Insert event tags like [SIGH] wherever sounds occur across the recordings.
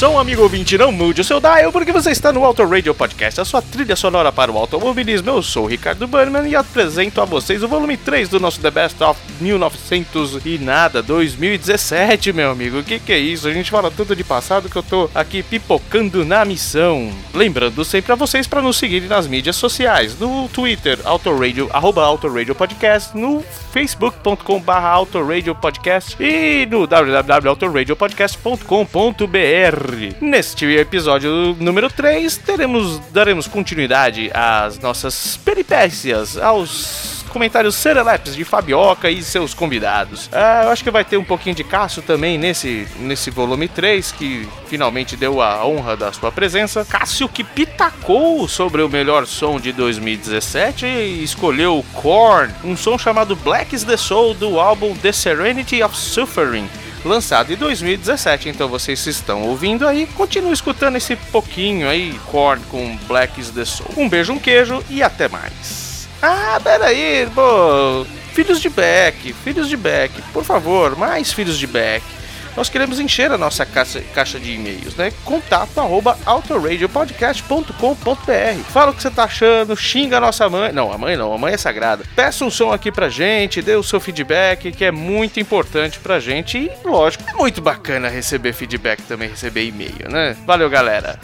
som, amigo ouvinte, não mude o seu dial, porque você está no Auto Radio Podcast, a sua trilha sonora para o automobilismo. Eu sou o Ricardo Burnman e apresento a vocês o volume 3 do nosso The Best of 1900 e nada, 2017, meu amigo. O que, que é isso? A gente fala tanto de passado que eu tô aqui pipocando na missão. Lembrando sempre a vocês para nos seguirem nas mídias sociais, no Twitter, Autoradio, arroba Autoradio Podcast, no facebook.com barra Autoradio Podcast e no www.autoradiopodcast.com.br. Neste episódio número 3, teremos, daremos continuidade às nossas peripécias, aos comentários serelepes de Fabioca e seus convidados. Ah, eu acho que vai ter um pouquinho de Cássio também nesse, nesse volume 3, que finalmente deu a honra da sua presença. Cássio que pitacou sobre o melhor som de 2017 e escolheu o Korn, um som chamado Black is the Soul do álbum The Serenity of Suffering lançado em 2017. Então vocês estão ouvindo aí, continue escutando esse pouquinho aí, Korn com Black is the Soul. Um beijo, um queijo e até mais. Ah, peraí, pô. Filhos de Beck, filhos de Beck, por favor, mais filhos de Beck. Nós queremos encher a nossa caixa, caixa de e-mails, né? Contato arroba autoradiopodcast.com.br. Fala o que você tá achando, xinga a nossa mãe. Não, a mãe não, a mãe é sagrada. Peça um som aqui pra gente, dê o seu feedback, que é muito importante pra gente. E, lógico, é muito bacana receber feedback também, receber e-mail, né? Valeu, galera.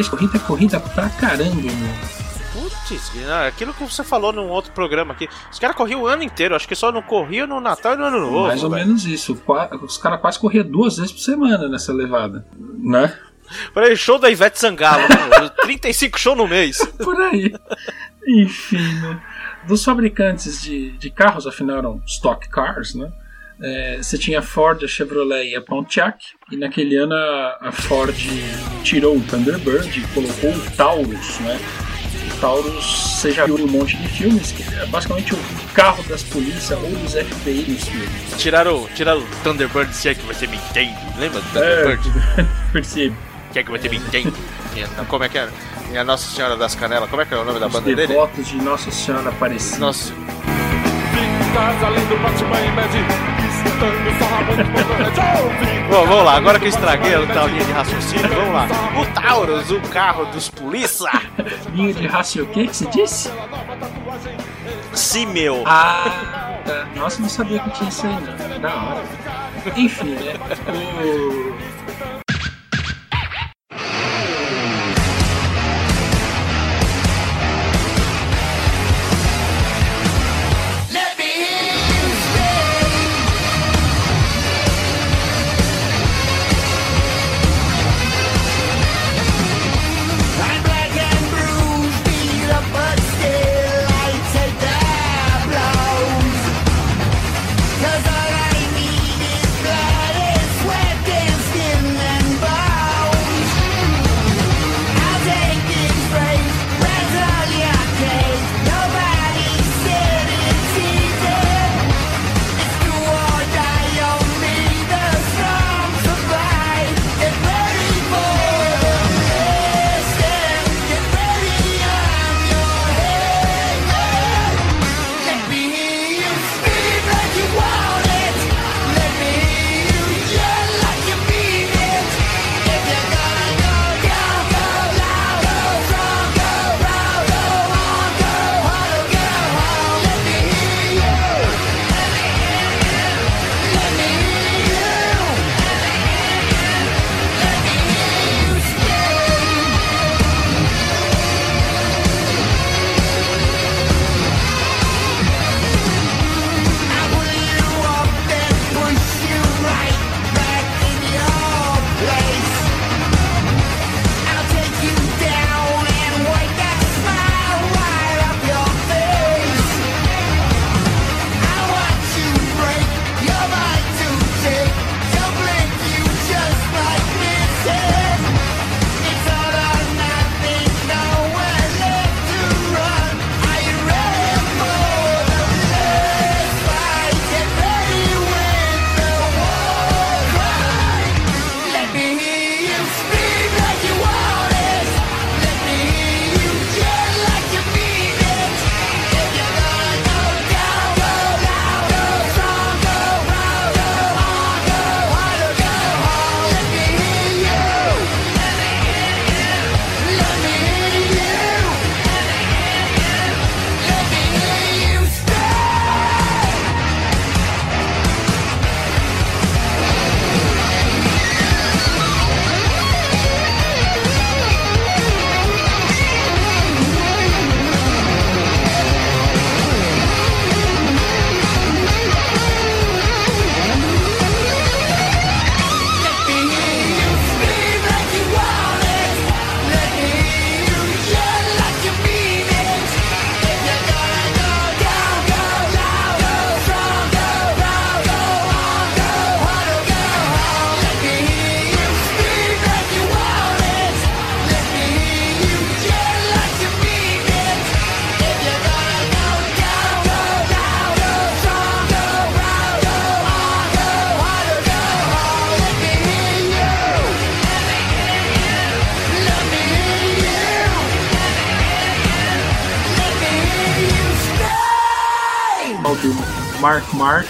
33 corrida, corrida pra caramba, meu. Putz, não, aquilo que você falou num outro programa aqui. Os caras corriam o ano inteiro, acho que só não corriam no Natal e no Ano Novo. Mais ou menos isso. Os caras quase corriam duas vezes por semana nessa levada. Né? Peraí, show da Ivete Sangalo, [LAUGHS] mano. 35 show no mês. Por aí. Enfim, né? Dos fabricantes de, de carros, afinal eram stock cars, né? É, você tinha a Ford, a Chevrolet e a Pontiac. E naquele ano a, a Ford tirou o Thunderbird e colocou o Taurus, né? O Taurus, você já viu um monte de filmes, que é basicamente o carro das polícias ou dos FBI nos filmes. Tiraram, tiraram o Thunderbird, se é que você me entende. Lembra do É, Thunderbird? [LAUGHS] percebe. Se é que você me entende. Como é que era? Minha Nossa Senhora das Canelas, como é que é o nome da Os banda dele? devotos de Nossa Senhora Aparecida. Nossa, além do Batman e Mad [LAUGHS] Bom, vamos lá, agora que eu estraguei a tal linha de raciocínio, vamos lá. O Taurus, o carro dos polícia. Linha de raciocínio, o que que você disse? Sim, meu. Ah, tá. Nossa, não sabia que tinha isso aí, não. Da hora. Enfim, né? O...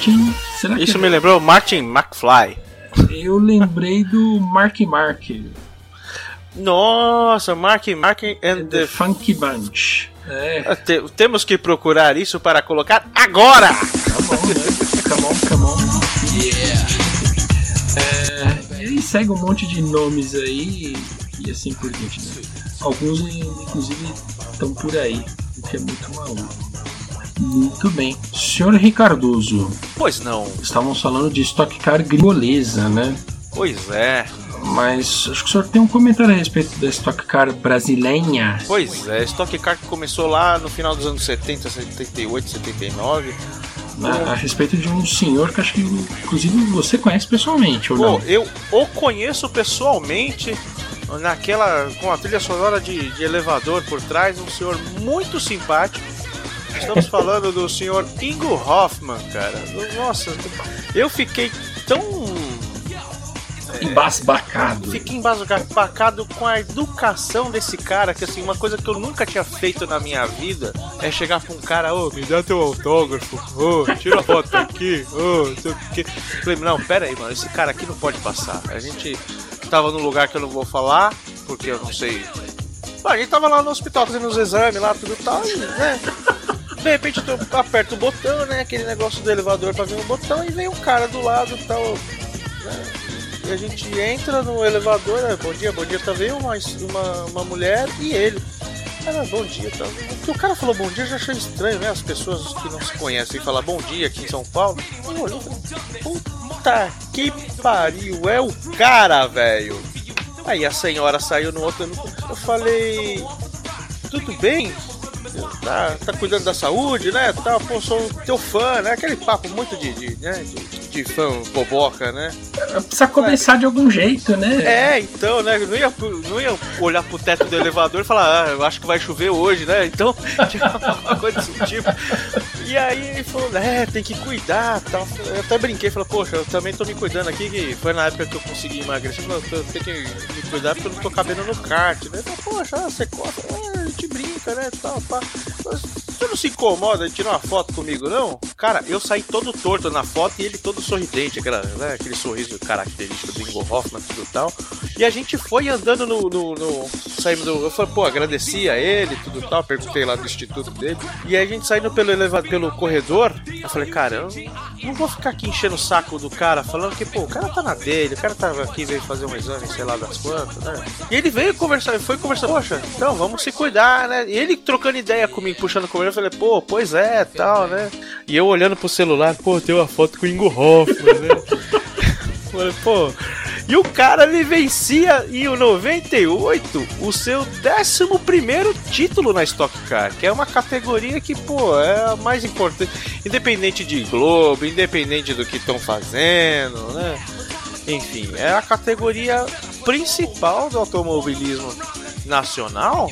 Martin. Será Isso me lembrou Martin McFly. eu lembrei do Mark Mark, Nossa, Mark Mark and The the... Funky Bunch. É, Te- Temos que procurar isso para colocar agora! tá bom, né? Come on, come on. Yeah. É, e aí segue um monte de nomes aí. E e assim por diante. né? Alguns, inclusive, estão por aí, o que é muito maluco. Muito bem. Senhor Ricardoso, Pois não. estávamos falando de Stock Car gringolesa, né? Pois é. Mas acho que o senhor tem um comentário a respeito da Stock Car brasileira. Pois é. Stock Car que começou lá no final dos anos 70, 78, 79. né? A respeito de um senhor que acho que, inclusive, você conhece pessoalmente, ou Pô, não? eu o conheço pessoalmente naquela com a trilha sonora de, de elevador por trás, um senhor muito simpático. Estamos falando do senhor Ingo Hoffman, cara. Nossa, eu fiquei tão Embasbacado. Fiquei embasbacado com a educação desse cara, que assim, uma coisa que eu nunca tinha feito na minha vida é chegar pra um cara, ô, me dá teu autógrafo, ô, tira a foto aqui, ô, não sei o que. Falei, não, pera aí, mano, esse cara aqui não pode passar. A gente tava num lugar que eu não vou falar, porque eu não sei. Bom, a gente tava lá no hospital fazendo os exames lá, tudo tal, e, né? De repente eu aperto o botão, né? Aquele negócio do elevador pra ver o botão e vem um cara do lado e tal. Né? E a gente entra no elevador, né? bom dia, bom dia, tá vendo uma, uma, uma mulher e ele. Cara, bom dia, tá. Porque o cara falou bom dia, eu já achei estranho, né? As pessoas que não se conhecem falar bom dia aqui em São Paulo. Eu olhei puta que pariu, é o cara, velho. Aí a senhora saiu no outro. Eu falei, tudo bem? Tá, tá cuidando da saúde, né? Tá, pô, sou teu fã, né? Aquele papo muito de, de, né? de, de fã boboca, né? Precisa começar de algum jeito, né? É, então, né? Não ia, não ia olhar pro teto do elevador e falar, ah, eu acho que vai chover hoje, né? Então, [LAUGHS] tinha uma coisa desse tipo. E aí ele falou, é, tem que cuidar tal. Eu até brinquei, falei, poxa, eu também tô me cuidando aqui, que foi na época que eu consegui emagrecer. Eu tenho que me cuidar porque eu não tô cabendo no kart, né? Eu falei, poxa, você corta, é, a gente brinca, né? Tal, pá. Mas você não se incomoda de tirar uma foto comigo, não? Cara, eu saí todo torto na foto e ele todo sorridente, aquela, né, aquele sorriso característico do Ingo Hoffman, tudo tal. E a gente foi andando no. no, no saímos do. Eu falei, pô, agradeci a ele, tudo tal. Perguntei lá do instituto dele. E aí a gente saindo pelo elevador, pelo corredor. Eu falei, cara, eu não vou ficar aqui enchendo o saco do cara, falando que, pô, o cara tá na dele, o cara tava aqui, veio fazer um exame, sei lá das quantas, né? E ele veio conversar, foi conversar, poxa, então vamos se cuidar, né? E ele trocando ideia comigo, puxando comigo, eu falei, pô, pois é, tal, né? E eu olhando pro celular, pô, tem uma foto com o Ingo Hoffman, né? [LAUGHS] Falei, pô. E o cara ele vencia em 98 o seu 11 título na Stock Car, que é uma categoria que, pô, é a mais importante. Independente de Globo, independente do que estão fazendo, né? Enfim, é a categoria principal do automobilismo nacional.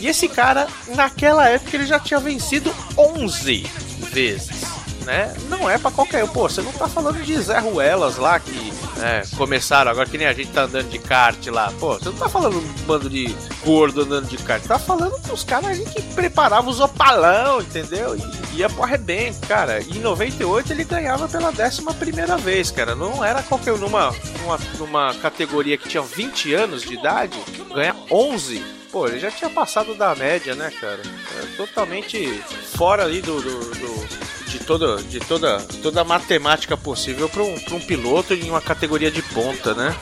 E esse cara, naquela época, ele já tinha vencido 11 vezes. Né? Não é pra qualquer um. Pô, você não tá falando de Zé Ruelas lá que né, começaram agora que nem a gente tá andando de kart lá. Pô, você não tá falando um bando de gordo andando de kart. Tá falando dos caras que preparavam os opalão, entendeu? E ia pro arrebento, cara. E em 98 ele ganhava pela décima primeira vez, cara. Não era qualquer um. Numa, numa, numa categoria que tinha 20 anos de idade, ganhar 11 pô, ele já tinha passado da média, né, cara? É totalmente fora ali do, do, do- de toda de toda toda a matemática possível para um, um piloto em uma categoria de ponta, né?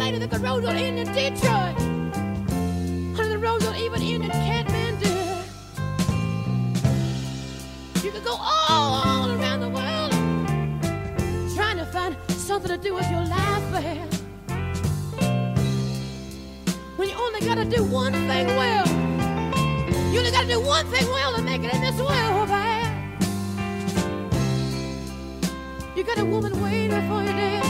Later the road will end in Detroit. Honey, the road will even end in Kathmandu. You could go all around the world trying to find something to do with your life, babe. When you only gotta do one thing well. You only gotta do one thing well to make it in this world, babe. You got a woman waiting for you there.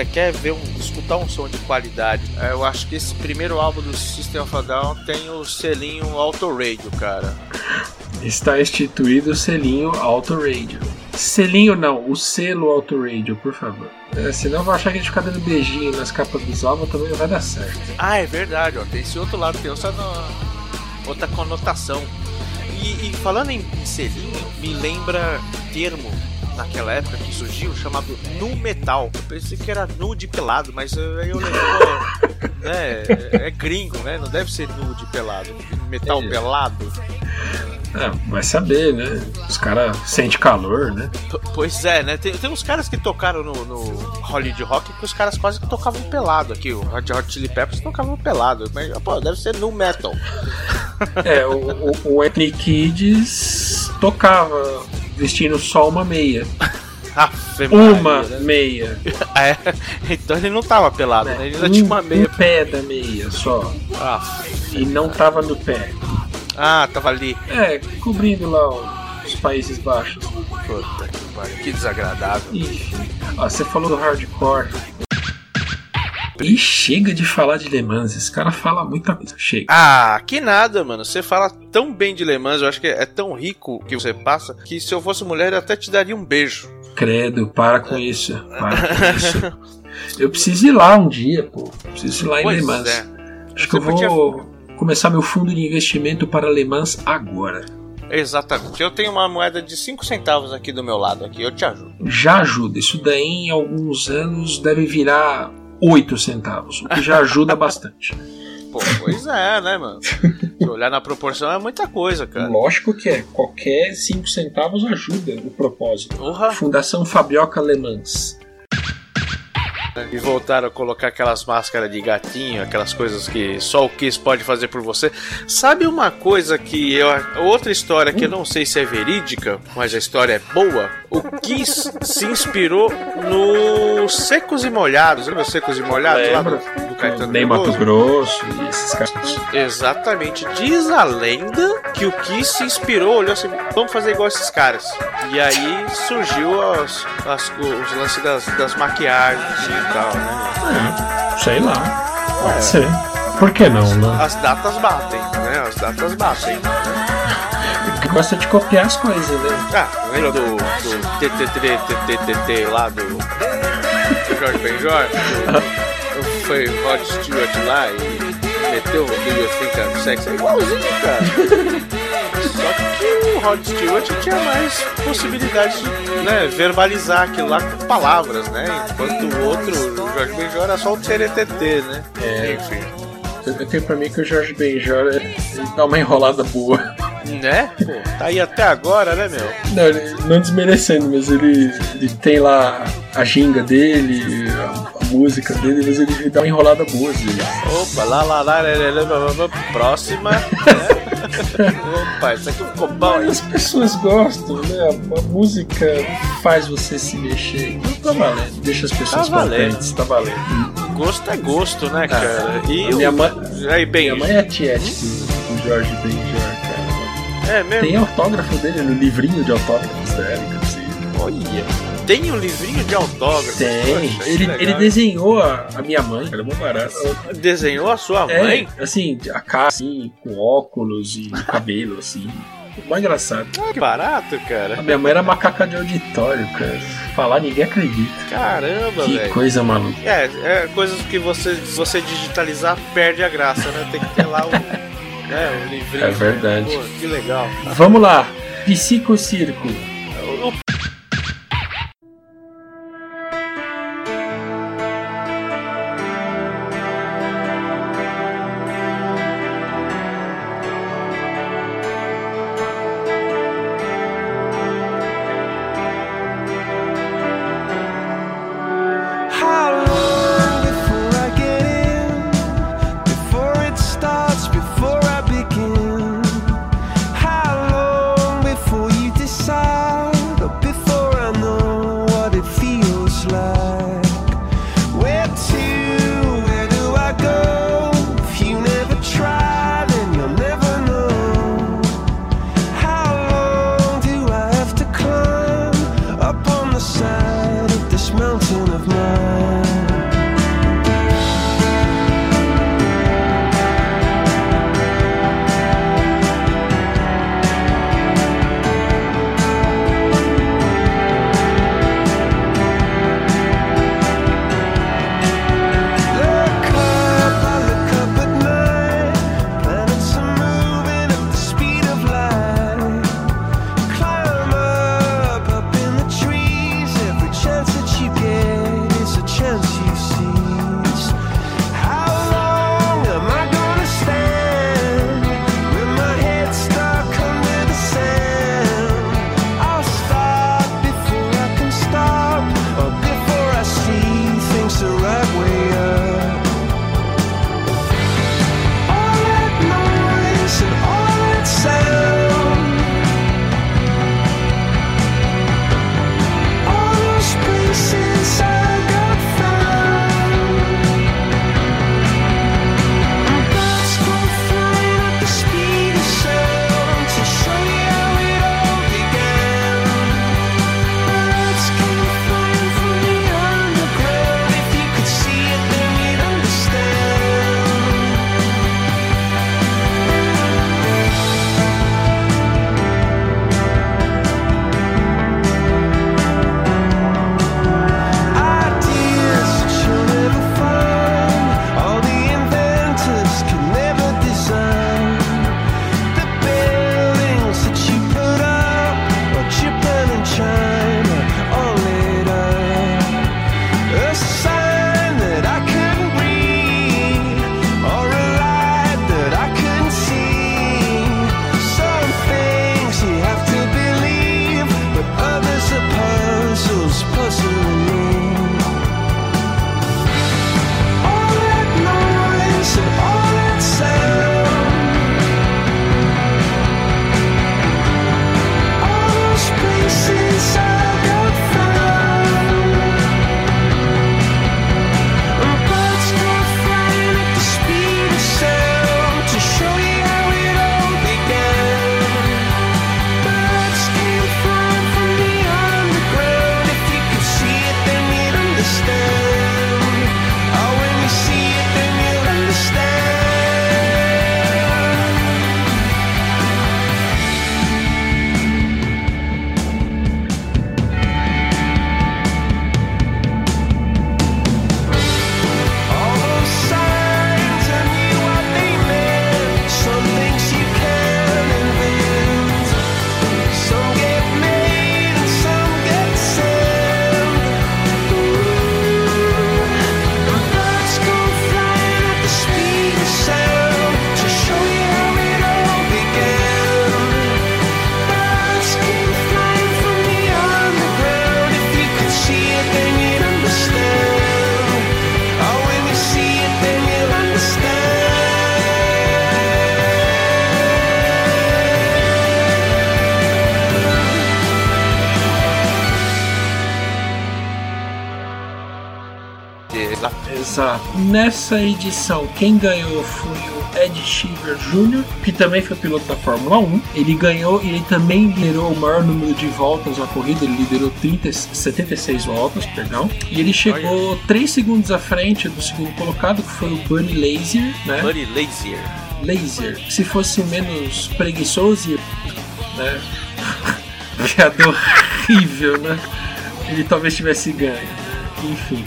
Você quer ver um, escutar um som de qualidade? É, Eu acho que esse primeiro álbum do System of a Down tem o selinho Auto Radio, cara. Está instituído o selinho Auto Radio. Selinho não, o selo Auto Radio, por favor. É, senão eu vou achar que a gente ficar dando beijinho nas capas dos álbuns também não vai dar certo. Ah, é verdade, ó. Tem esse outro lado, tem outra, no- outra conotação. E, e falando em, em selinho, me lembra termo naquela época que surgiu chamado nu metal. Eu pensei que era nu de pelado, mas eh, aí eu lembro, [LAUGHS] né? É, é gringo, né? Não deve ser nu de pelado. Metal É. pelado. É, vai saber, né? Os caras sentem calor, né? P- Pois é, né? Tem, tem uns caras que tocaram no, no Hollywood Rock que os caras quase que tocavam pelado aqui. O Red Hot Chili Peppers tocavam pelado. Mas, pô, deve ser nu metal. É, o, o, o Anthony Kids tocava vestindo só uma meia. [LAUGHS] Uma meia. [LAUGHS] É, então ele não tava pelado, né? Ele ainda Um, tinha uma meia. um pé da meia só. Ah, E não tava no pé. ah, tava ali. É, cobrindo lá os Países Baixos. Puta que pariu, que desagradável. Enfim. Ó, você falou do hardcore. E chega de falar de Le Mans, esse cara fala muita coisa. Chega. Ah, que nada, mano. Você fala tão bem de Le Mans, eu acho que é tão rico que você passa, que se eu fosse mulher eu até te daria um beijo. Credo, para com isso. Para com [LAUGHS] isso. Eu preciso ir lá um dia, pô. Preciso ir lá em Pois Le Mans. é. Acho que eu Você vou começar meu fundo de investimento para Le Mans agora. Exatamente. Eu tenho uma moeda de 5 centavos aqui do meu lado, aqui. Eu te ajudo. Já ajuda. Isso daí em alguns anos deve virar 8 centavos, o que já ajuda bastante. Pô, pois é, né, mano? Se olhar na proporção é muita coisa, cara. Lógico que é. Qualquer 5 centavos ajuda o propósito. Porra. Fundação Fabioca Le Mans. E voltaram a colocar aquelas máscaras de gatinho, aquelas coisas que só o Kiss pode fazer por você. Sabe uma coisa que eu. Outra história que eu não sei se é verídica, mas a história é boa? O Kiss se inspirou no Secos e Molhados. Lembra os Secos e Molhados lá Caetano Nem? Mato Grosso e esses caras. Exatamente. Diz a lenda que o Kiss se inspirou, olhou assim, vamos fazer igual esses caras. E aí surgiu as, as- os lances das, das maquiagens e tal, né? É, sei lá. Pode ser. Por que não, né? As datas batem, né? As datas batem. Porque gosta de copiar as coisas, né? Ah, lembra do, do TTT lá do Jorge Benjor? Foi Rod Stewart lá e meteu o Do You Think I'm Sexy? É igualzinho, cara. Só que o Rod Stewart tinha mais possibilidade de né, verbalizar aquilo lá com palavras, né? Enquanto o outro, o Jorge Benjor, era só o TTT, né? É. Enfim. Eu tenho pra mim que o Jorge Benjor ele dá uma enrolada boa. Né? Pô, tá aí até agora, né, meu? Não, não desmerecendo, mas ele, ele tem lá a ginga dele, a, a música dele, mas ele, ele dá uma enrolada boa. Assim. Opa, lá, lá, lá, lá, lá, lá próxima. Né? [LAUGHS] Opa, isso aqui ficou bom. Mas as pessoas gostam, né? A, música faz você se mexer. Não tá valendo, deixa as pessoas tá valendo. tá valendo. Gosto é gosto, né, ah. cara? Ah, e minha, o... mãe, Aí, bem, minha mãe é tiete hum? do, o Jorge Ben Jorge é mesmo? Tem autógrafo dele no livrinho de autógrafos da Erika. assim. Olha, tem um livrinho de autógrafo. Tem. Poxa, Ele, ele desenhou a, a minha mãe, era muito barato. desenhou a sua É, mãe? assim, a cara assim, com óculos e cabelo, assim. Mó engraçado. Que barato, A cara. minha mãe era macaca de auditório, cara. Falar ninguém acredita. Caramba, Que velho. coisa maluca. É, é coisas que você, se você digitalizar perde a graça, né? Tem que ter lá o, né, o livrinho. É verdade. Pô, que legal. Vamos lá. Psico Nessa edição, quem ganhou foi o Ed Sheever Jr., que também foi piloto da Fórmula 1. Ele ganhou e ele também liderou o maior número de voltas na corrida, ele liderou 30, 76 voltas, perdão. E ele chegou 3 segundos à frente do segundo colocado, que foi o Bunny Lazier, né? Buddy Lazier. Lazier. Se fosse menos preguiçoso, né? [LAUGHS] Piada horrível, né? Ele talvez tivesse ganho. Enfim.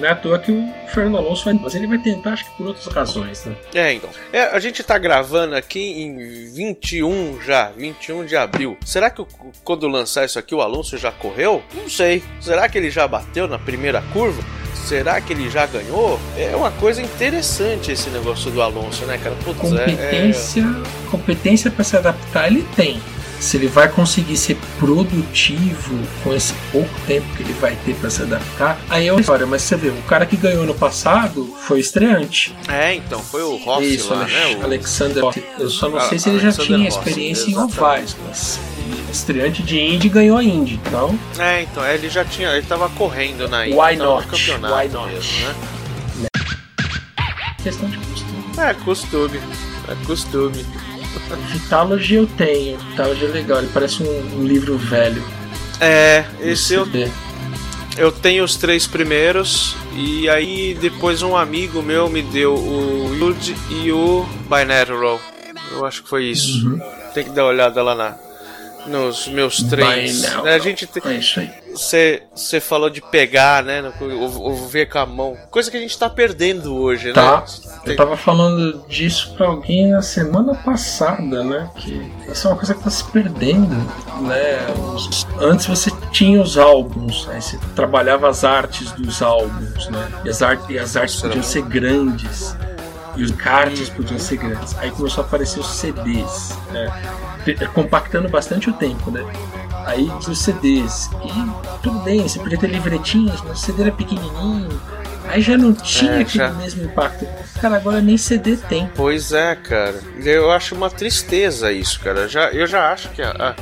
Não é à toa que o Fernando Alonso vai. Mas ele vai tentar, acho que por outras razões, né? É, então. É, a gente tá gravando aqui em 21 já, 21 de abril. Será que quando lançar isso aqui o Alonso já correu? Não sei. Será que ele já bateu na primeira curva? Será que ele já ganhou? É uma coisa interessante esse negócio do Alonso, né, cara? Putz, é- é, Competência, competência para se adaptar ele tem. Se ele vai conseguir ser produtivo com esse pouco tempo que ele vai ter para se adaptar, aí é uma história. Mas você vê, o cara que ganhou no passado foi estreante. É, então, foi o Rossi Isso, lá, Alex- né? Alexander Rossi. Eu só não Ah, sei se ele já Alexander tinha Rossi, experiência em exatamente. ovais, mas estreante de Indy ganhou a Indy, então É, então, ele já tinha, ele tava correndo na Indy, Why tava no not? campeonato Why not? mesmo, né? questão de costume. É, costume, é costume. Vitalogy eu tenho, Vitalogy é legal, ele parece um, um livro velho. É, esse eu, CD. eu tenho os três primeiros, e aí depois um amigo meu me deu o Yud e o Binaural. Eu acho que foi isso. Uhum. Tem que dar uma olhada lá na, nos meus três. Binaural. A gente tem, É isso aí. Você falou de pegar, né? Ou, ver com a mão. Coisa que a gente tá perdendo hoje, Tá. né? Eu tava falando disso pra alguém na semana passada, né? Que isso é uma coisa que tá se perdendo, né? Antes você tinha os álbuns, aí você trabalhava as artes dos álbuns, né? E as, ar- e as artes podiam ser grandes. E os cards podiam ser grandes. Aí começou a aparecer os CDs, né? Compactando bastante o tempo, né? Aí os CDs. E tudo bem, você podia ter livretinhos, mas o CD era pequenininho. Aí já não tinha É, aquele já. mesmo impacto. Cara, agora nem CD tem. Pois é, cara. Eu acho uma tristeza isso, cara. Já, eu já acho que a, a,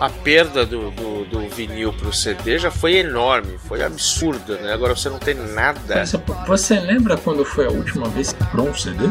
a perda do, do, do vinil pro CD já foi enorme, foi absurda, né? Agora você não tem nada. Exemplo, Você lembra quando foi a última vez que comprou um CD?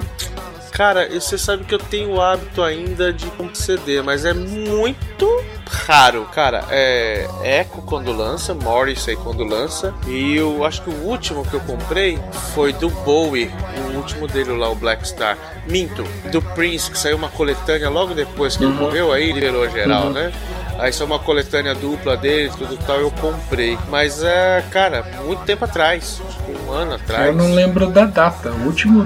Cara, você sabe que eu tenho o hábito ainda de comprar CD, mas é muito raro, cara. É Echo quando lança, Morrissey quando lança, e eu acho que o último que eu comprei foi do Bowie, o último dele lá, o Black Star. Minto, do Prince, que saiu uma coletânea logo depois que ele Uhum. morreu, aí liberou geral, Uhum. né? Aí saiu uma coletânea dupla dele, tudo tal, eu comprei. Mas é, cara, muito tempo atrás, que um ano atrás. Eu não lembro da data. O último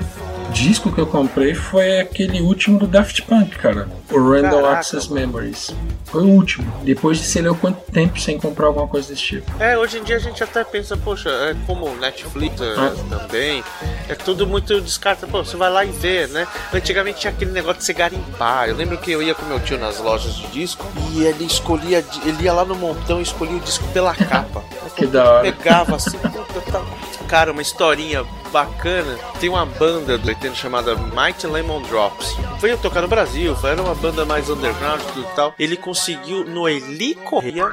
disco que eu comprei foi aquele último do Daft Punk, cara. O Random Caraca, Access mano. Memories. Foi o último. Depois de sei lá quanto tempo sem comprar alguma coisa desse tipo. É, hoje em dia a gente até pensa, poxa, é como o Netflix é, Ah. também, é tudo muito descarta, pô, você vai lá e vê, né? Antigamente tinha aquele negócio de você garimpar. Eu lembro que eu ia com meu tio nas lojas de disco e ele escolhia, ele ia lá no montão e escolhia o disco pela [LAUGHS] capa. Que da hora. Pegava assim, puta, tá- cara, uma historinha bacana. Tem uma banda do 80 chamada Mighty Lemon Drops. Foi tocar no Brasil, foi era uma banda mais underground e tudo tal. Ele conseguiu no Eli Correia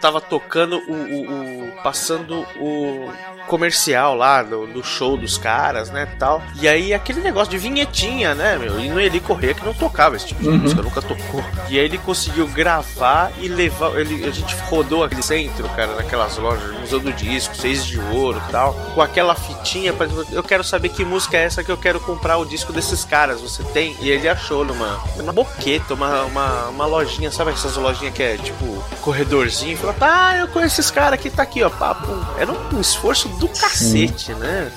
tava tocando o, o- o- passando o comercial lá do, do show dos caras, né, tal. E aí aquele negócio de vinhetinha, né, meu? E no Eli Correia que não tocava esse tipo de Uhum. música, nunca tocou. E aí ele conseguiu gravar e levar, ele, a gente rodou aquele centro, cara, naquelas lojas, Museu do Disco, Seis de Ouro, tal, com aquela fitinha para eu quero saber que música é essa que eu quero comprar o disco desses caras, você tem? E ele achou numa uma boqueta, uma, uma, uma lojinha, sabe essas lojinhas que é tipo corredorzinho, falou: "Tá, eu conheço esses caras aqui, tá aqui, ó, papo". Era um esforço do cacete, né?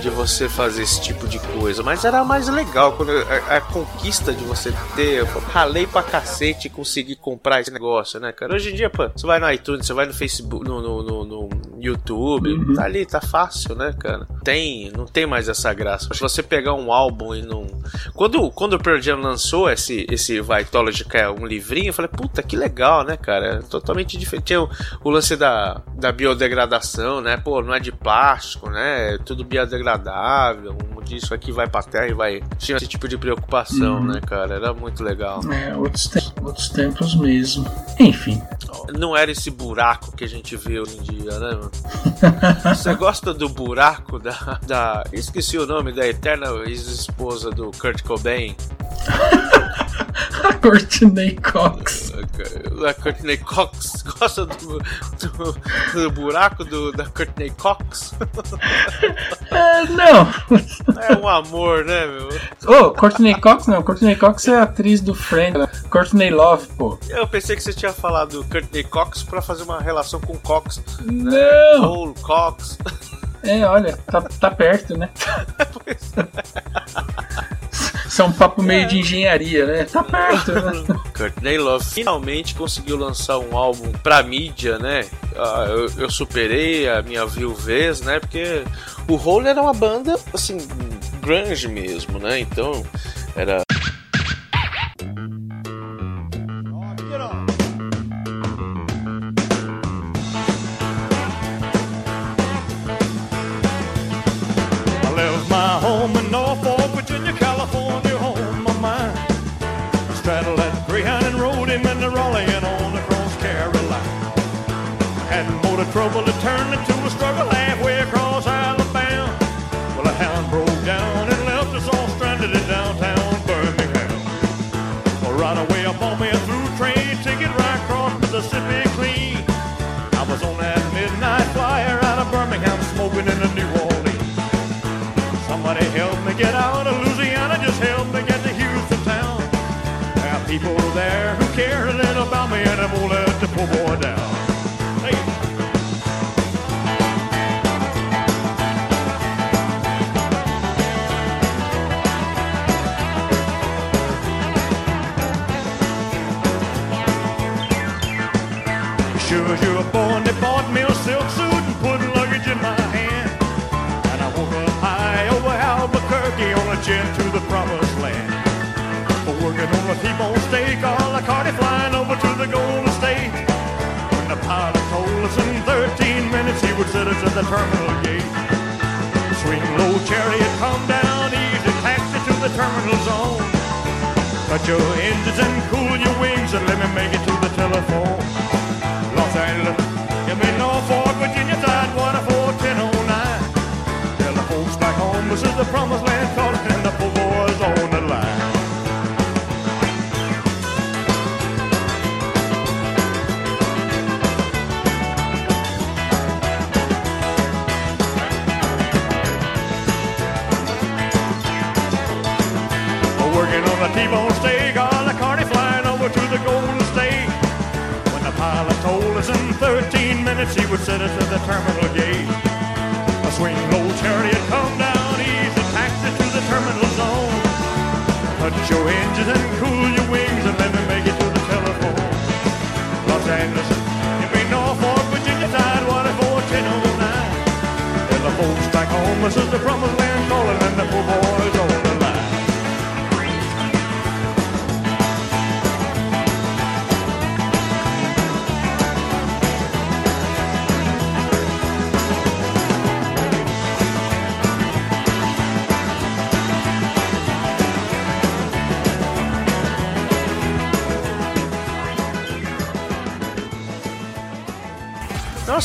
De você fazer esse tipo de coisa, mas era mais legal quando a, a conquista de você ter. Eu ralei pra cacete e conseguir comprar esse negócio, né, cara? Hoje em dia, pô, você vai no iTunes, você vai no Facebook, no, no, no- no YouTube, Uhum. tá ali, tá fácil, né, cara? Tem, não tem mais essa graça. Se você pegar um álbum e não. Quando, quando o Pearl Jam lançou esse, esse Vitology, que é um livrinho, eu falei, puta, que legal, né, cara? É totalmente diferente. Tinha o, o lance da, da biodegradação, né? Pô, não é de plástico, né? É tudo biodegradado agradável, um disso aqui vai pra terra e vai. Tinha esse tipo de preocupação, né, cara? Era muito legal. É, outros, te- outros tempos mesmo. Enfim. Não era esse buraco que a gente vê hoje em dia, né, mano? [LAUGHS] Você gosta do buraco da. da esqueci o nome da eterna ex-esposa do Kurt Cobain? [LAUGHS] A [LAUGHS] Courtney Cox. A Courtney Cox gosta do, do, do buraco do, da Courtney Cox? É, não. É um amor, né, meu? Ô, Courtney Cox não. Courtney Cox é a atriz do Friends. Courtney Love, pô. Eu pensei que você tinha falado Courtney Cox pra fazer uma relação com Cox. Não. Cole Cox. É, olha, tá, tá perto, né? [LAUGHS] Pois Isso é um papo meio de engenharia, né? Tá perto, né? Courtney Love finalmente conseguiu lançar um álbum pra mídia, né? Ah, eu, eu superei a minha viuvez, né? Porque o Hole era uma banda, assim, grunge mesmo, né? Então, era... trouble that turned into a struggle your engines and cool your wings and let me make it to the telephone. Los Angeles, give me Norfolk, Virginia, Tidewater 41009. Tell the folks back home this is the promised land in 13 minutes he would set us at the terminal gate. A swing low chariot, come down easy, taxi to the terminal zone. Cut your engines and cool your wings and let me make it to the telephone. Los Angeles, give me Norfolk, Virginia, Tidewater 41009. Tell the folks back home this is the promised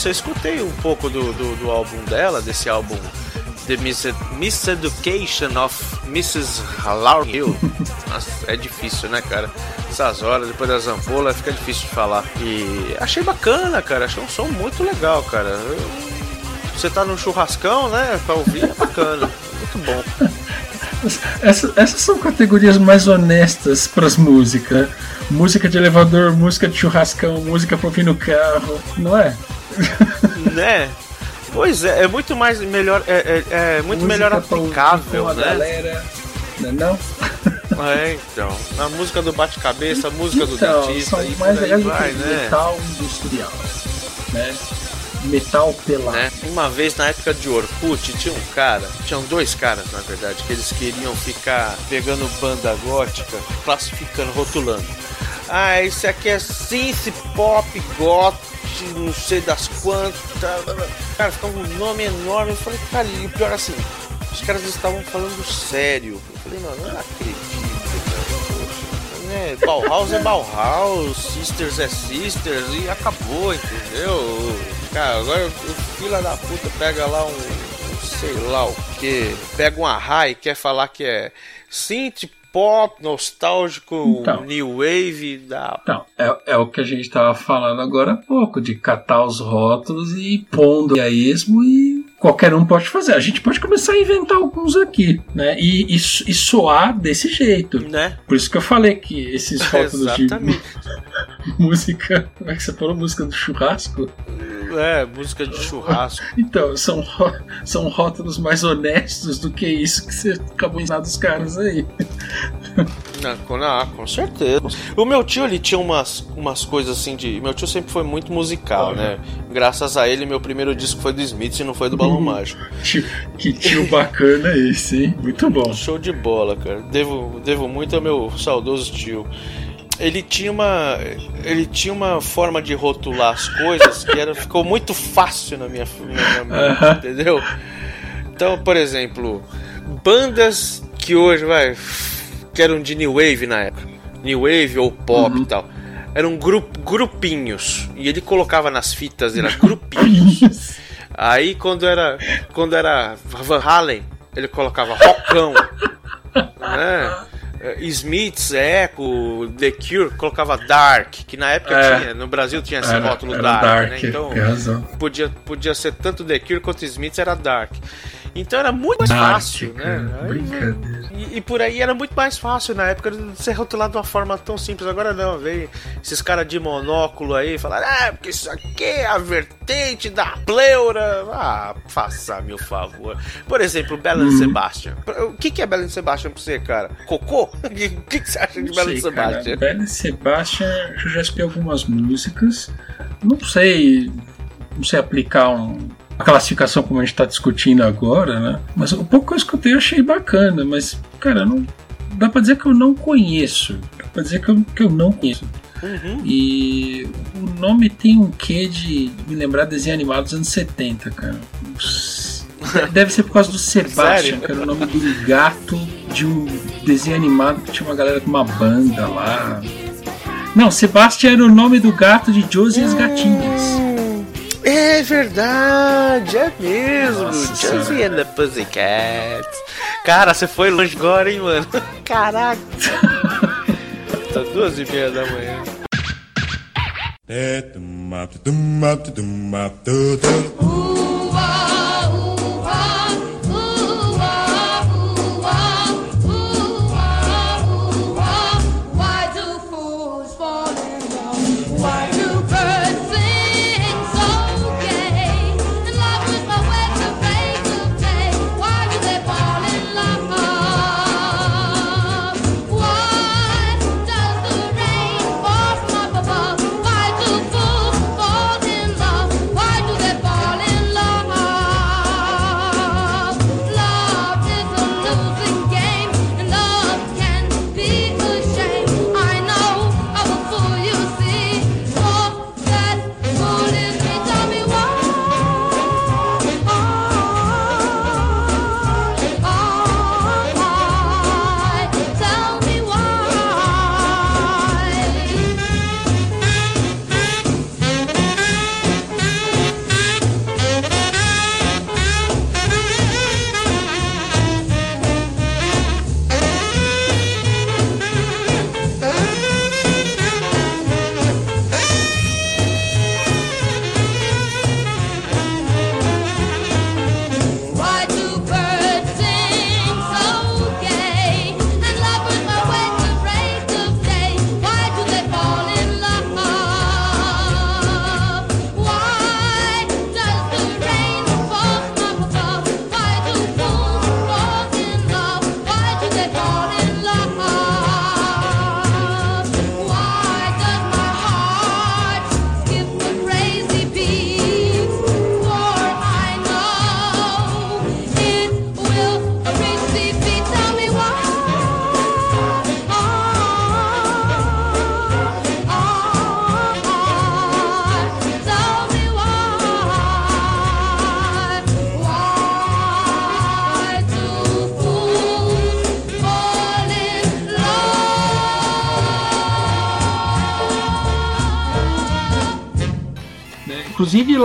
Eu escutei um pouco do, do, do álbum dela, desse álbum The Mis Miseducation of Mrs. Lauryn Hill. [LAUGHS] Nossa, é difícil, né, cara? Essas horas, depois das ampolas, fica difícil de falar. E achei bacana, cara. Achei um som muito legal, cara. Eu- Você tá num churrascão, né? Pra ouvir, é bacana. Muito bom. [LAUGHS] Essa- essas são categorias mais honestas pras músicas. né? Música de elevador, música de churrascão, música pra ouvir no carro, não é? [LAUGHS] né? Pois é, é muito mais melhor, é, é- é muito Música melhor aplicável, né? galera, não é não? É, então. A música do bate-cabeça, a música do Então, dentista são mais legais do que né? metal industrial, né? Metal pelado. né? Uma vez na época de Orkut tinha um cara, tinham dois caras na verdade, que eles queriam ficar pegando banda gótica, classificando, rotulando. Ah, esse aqui é synth pop goth, não sei das quantas. Cara, ficava um nome enorme. Eu falei, cara, e o pior assim, os caras estavam falando sério. Eu falei, mano, não acredito, Né? Bauhaus é Bauhaus, Sisters é Sisters e acabou, entendeu? Cara, agora o fila da puta pega lá um, um sei lá o que, pega um arrai e quer falar que é synth pop, nostálgico, Então. new wave da Então, é, é o que a gente estava falando agora há pouco, de catar os rótulos e pondo a esmo e qualquer um pode fazer. A gente pode começar a inventar alguns aqui, né? E, e, e soar desse jeito. né? Por isso que eu falei que esses rótulos de Exatamente. [LAUGHS] [LAUGHS] música. Como é que você falou? Música do churrasco? É, música de churrasco. Então, são, são rótulos mais honestos do que isso que você acabou ensinando os caras aí. Não, ah, com certeza. O meu tio, ele tinha umas, umas coisas assim de. Meu tio sempre foi muito musical, Uhum. né? Graças a ele, meu primeiro disco foi do Smith e não foi do Balão Mágico. Tio- Que tio bacana esse, hein? Muito bom. Show de bola, cara. Devo, devo muito ao meu saudoso tio. Ele tinha uma. Ele tinha uma forma de rotular as coisas que era, ficou muito fácil na minha, na minha mente, entendeu? Então, por exemplo, bandas que hoje, vai, que eram de New Wave na época, New Wave ou pop e tal, eram grup, grupinhos, e ele colocava nas fitas, era grupinhos. [LAUGHS] Aí quando era, quando era Van Halen, ele colocava rockão, né? Eh, Smiths, Echo, The Cure, colocava Dark, que na época É. tinha, no Brasil tinha esse Era- rótulo era Dark, Dark, né? Então, podia, podia ser tanto The Cure quanto Smiths era Dark. Então era muito mais fácil, né? Brincadeira. e, e por aí era muito mais fácil na época de ser rotulado de uma forma tão simples. Agora não, veio esses caras de monóculo aí falaram, ah, porque isso aqui é a vertente da pleura. Ah, faça-me o favor. Por exemplo, Belen Uhum. Sebastian. O que, que é Belen Sebastian pra você, cara? Cocô? [LAUGHS] O que, que, que você acha de Belen. Sebastian? Bela Sebastian, eu já escutei algumas músicas. Não sei, não sei aplicar um, a classificação como a gente está discutindo agora, né? Mas o pouco que eu escutei eu achei bacana, mas, cara, não dá pra dizer que eu não conheço. Dá pra dizer que eu, que eu não conheço. Uhum. E o nome tem um quê de me lembrar desenho animado dos anos 70, cara. [LAUGHS] Deve ser por causa do Sebastian, que era o nome do gato de um desenho animado que tinha uma galera com uma banda lá. Não, Sebastian era o nome do gato de Josie e as Gatinhas. É verdade, é mesmo. Josie and the Pussycats. Cara, você foi longe agora, hein, mano? [LAUGHS] Caraca. tá duas e meia da manhã. Why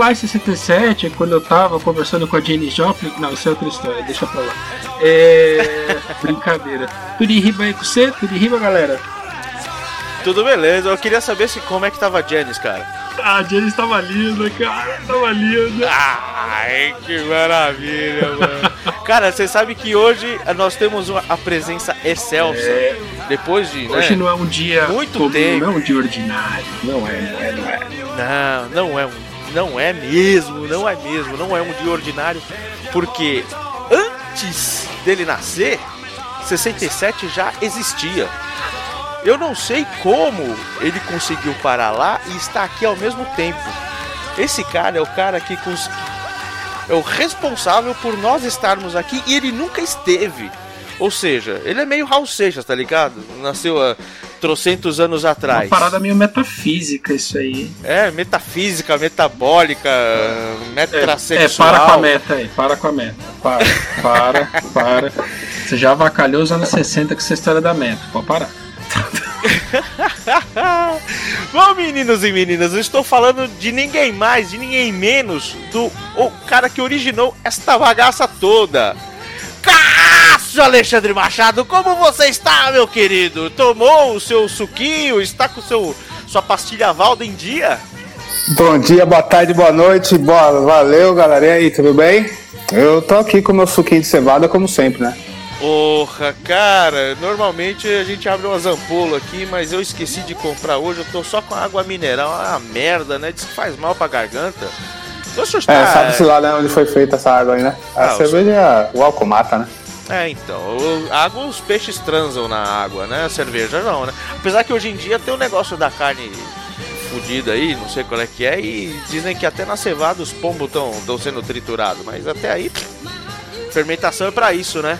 lá em 67, quando eu tava conversando com a Jenny Joplin, não, isso é outra história, deixa pra lá. É. [LAUGHS] brincadeira. Tudo de riba aí com você? Tudo de riba, galera? Tudo beleza, eu queria saber se como é que tava a Janice, cara. A Jenny estava linda, cara, estava linda. Ai, que maravilha, mano. [LAUGHS] Cara, você sabe que hoje nós temos uma- a presença excelsa. Depois de. né? Hoje não é um dia Muito comum, tempo. não é um dia ordinário. Não é, não é, não é. Não, não é um. Não é mesmo, não é mesmo, não é um dia ordinário, porque antes dele nascer, 67 já existia. Eu não sei como ele conseguiu parar lá e estar aqui ao mesmo tempo. Esse cara é o cara que cons... é o responsável por nós estarmos aqui e ele nunca esteve. Ou seja, ele é meio Raul Seixas, tá ligado? Nasceu há trocentos anos atrás. Uma parada meio metafísica isso aí. É, metafísica, metabólica, É, metrasexual. para com a meta aí, para com a meta. Para, para, [LAUGHS] para. Você já avacalhou os anos 60 com essa história da meta. Pode parar. [LAUGHS] Bom, meninos e meninas, eu estou falando de ninguém mais, de ninguém menos do o cara que originou esta bagaça toda. Cássio Alexandre Machado, como você está, meu querido? Tomou o seu suquinho? Está com seu sua pastilha Valda em dia? Bom dia, boa tarde, boa noite, boa, valeu galera, e aí, tudo bem? Eu tô aqui com meu suquinho de cevada, como sempre, né? Porra, cara, normalmente a gente abre umas ampolas aqui, mas eu esqueci de comprar hoje, eu tô só com água mineral, é uma merda, né? Diz que faz mal pra garganta. Então, eu É, sabe-se lá né, onde foi feita essa água aí, né? A Ah, cerveja, o álcool mata, né? É, então, o- água os peixes transam na água, né? A cerveja não, né? Apesar que hoje em dia tem o negócio da carne fudida aí, não sei qual é que é, e dizem que até na cevada os pombos estão sendo triturados, mas até aí, fermentação é pra isso, né?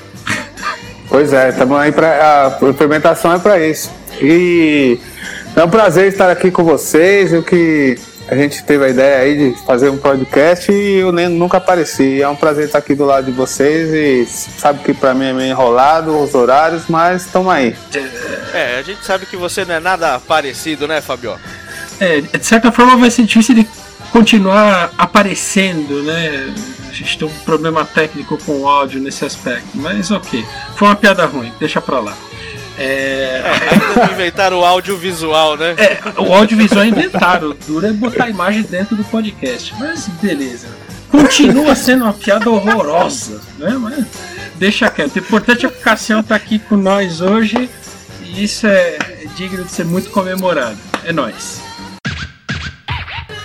Pois é, estamos aí pra. A fermentação é pra isso. E é um prazer estar aqui com vocês. Eu que a gente teve a ideia aí de fazer um podcast e eu nem, nunca apareci. É um prazer estar aqui do lado de vocês e sabe que pra mim é meio enrolado os horários, mas estamos aí. É, a gente sabe que você não é nada parecido, né, Fabio? É, de certa forma vai ser difícil de continuar aparecendo, né? A gente tem um problema técnico com o áudio nesse aspecto, mas ok. Foi uma piada ruim, deixa pra lá. É, Ainda não inventaram o audiovisual, né? é, o audiovisual inventaram, o duro é botar a imagem dentro do podcast, mas beleza. Continua sendo uma piada horrorosa, né? Mas deixa quieto. O importante é que o Cassião tá aqui com nós hoje e isso é digno de ser muito comemorado. É nóis.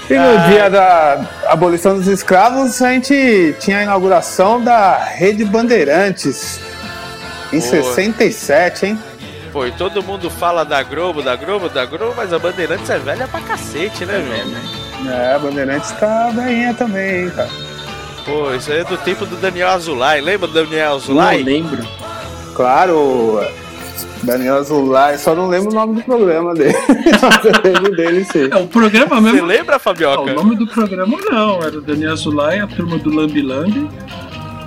E no dia da abolição dos escravos, a gente tinha a inauguração da Rede Bandeirantes. Em Boa. 67, hein? Pô, e todo mundo fala da Globo, da Globo, da Globo, mas a Bandeirantes é velha pra cacete, né, velho? É, a Bandeirantes tá bem também, hein, cara. Pô, isso aí é do tempo do Daniel Azulay. Lembra do Daniel Não Azulay? lembro. Claro, Daniel Azulay, só não lembro o nome do programa dele. [LAUGHS] Eu lembro dele sim. É, o programa Você mesmo. lembra, Não, Fabioca? o nome do programa não, era o Daniel Azulay, a turma do Lambi Lambi,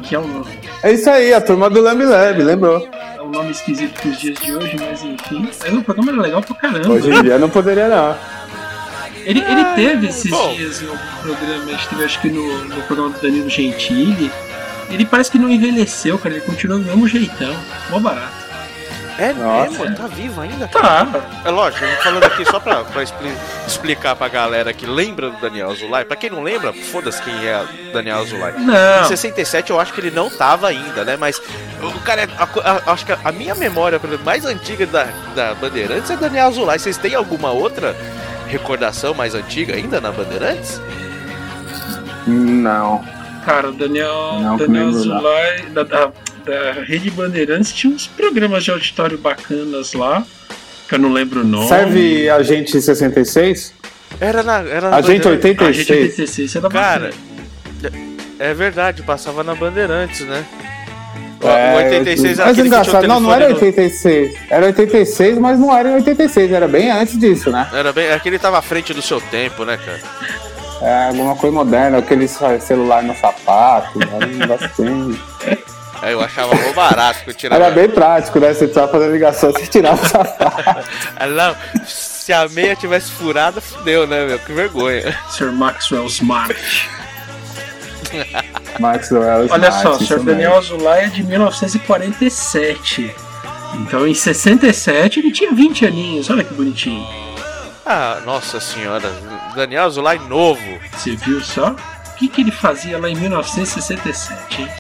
que é um, É isso aí, a turma do Lambi Lambi, lembrou? É um nome esquisito pros dias de hoje, mas enfim. Mas o programa era legal pra caramba. Hoje em dia não poderia não. Ele, ele teve esses bom. dias no programa, a gente teve acho que no, no programa do Danilo Gentili. Ele parece que não envelheceu, cara, ele continua do mesmo jeitão, mó barato. É Nossa. mesmo? Tá vivo ainda? Tá, É lógico, falando aqui só pra, pra expli- explicar pra galera que lembra do Daniel Azulay. Pra quem não lembra, foda-se quem é Daniel Azulay. Em não. 67 eu acho que ele não tava ainda, né? Mas o cara, é- a a- acho que a, a minha memória mais antiga da, da Bandeirantes é Daniel Azulay. Vocês têm alguma outra recordação mais antiga ainda na Bandeirantes? Não. Cara, o Daniel, Não, Daniel. Azulay, da, da, da Rede Bandeirantes, tinha uns programas de auditório bacanas lá, que eu não lembro o nome. Serve Agente 66? Era na. Era na. A gente 86. 86, você dá Cara, bacana. é verdade, passava na Bandeirantes, né? É, o 86 era mas engraçado, não, não era telefone no- 86. Era 86, mas não era em 86, era bem antes disso, né? Era bem. Aquele tava à frente do seu tempo, né, cara? É alguma coisa moderna, aquele celular no sapato, era um negócio assim. [LAUGHS] Aí eu achava mó barato que eu tirava. Era bem prático, né? Você precisava fazer ligação, você tirava o sapato. Não. se a meia tivesse furada, fudeu, né, meu? Que vergonha. Sir [LAUGHS] Maxwell Smart. Maxwell Olha Smart, só, o Sr. Daniel Azulay é de 1947. Então em 67 ele tinha 20 aninhos, olha que bonitinho. Ah, nossa senhora. Daniel Azulay novo. Você viu só? O que, que ele fazia lá em 1967, hein?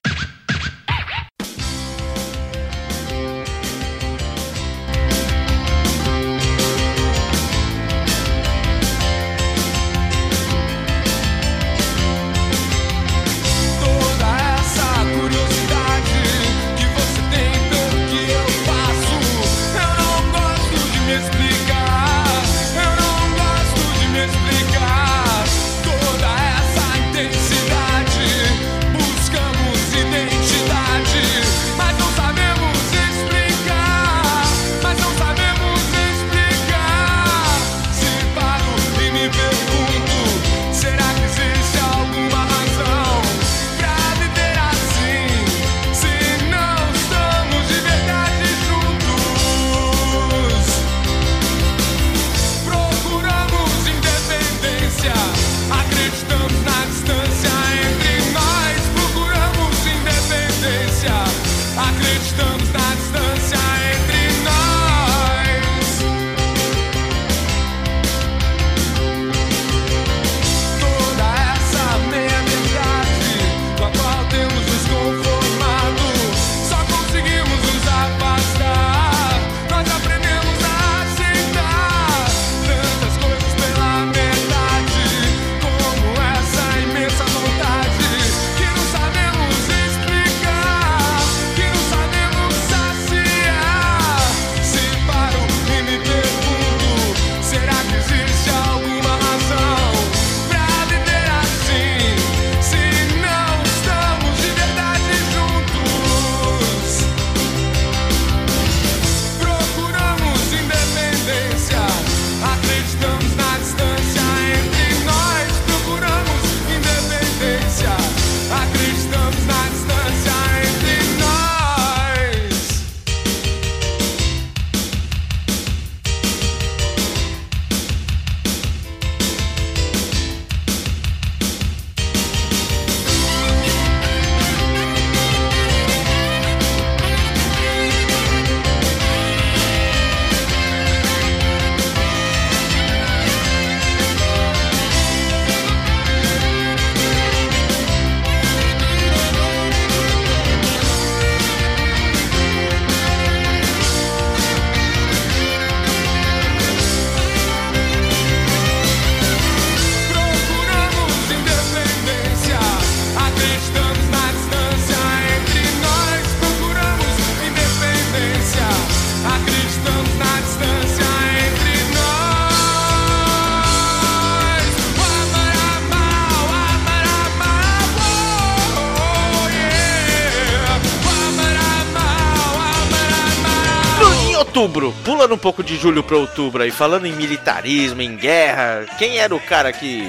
Outubro, pulando um pouco de julho pra outubro aí, falando em militarismo, em guerra, quem era o cara que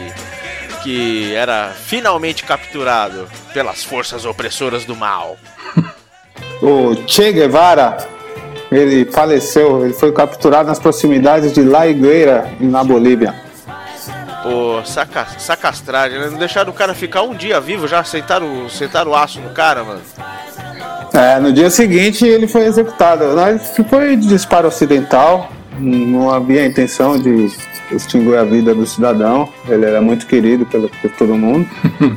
que era finalmente capturado pelas forças opressoras do mal? [LAUGHS] O Che Guevara, ele faleceu, ele foi capturado nas proximidades de La Higuera, na Bolívia. Pô, saca, sacastragem, né? Não deixaram o cara ficar um dia vivo já, sentaram, sentaram o aço no cara, mano. É, no dia seguinte ele foi executado. Foi de disparo ocidental, não havia intenção de extinguir a vida do cidadão. Ele era muito querido pelo, por todo mundo.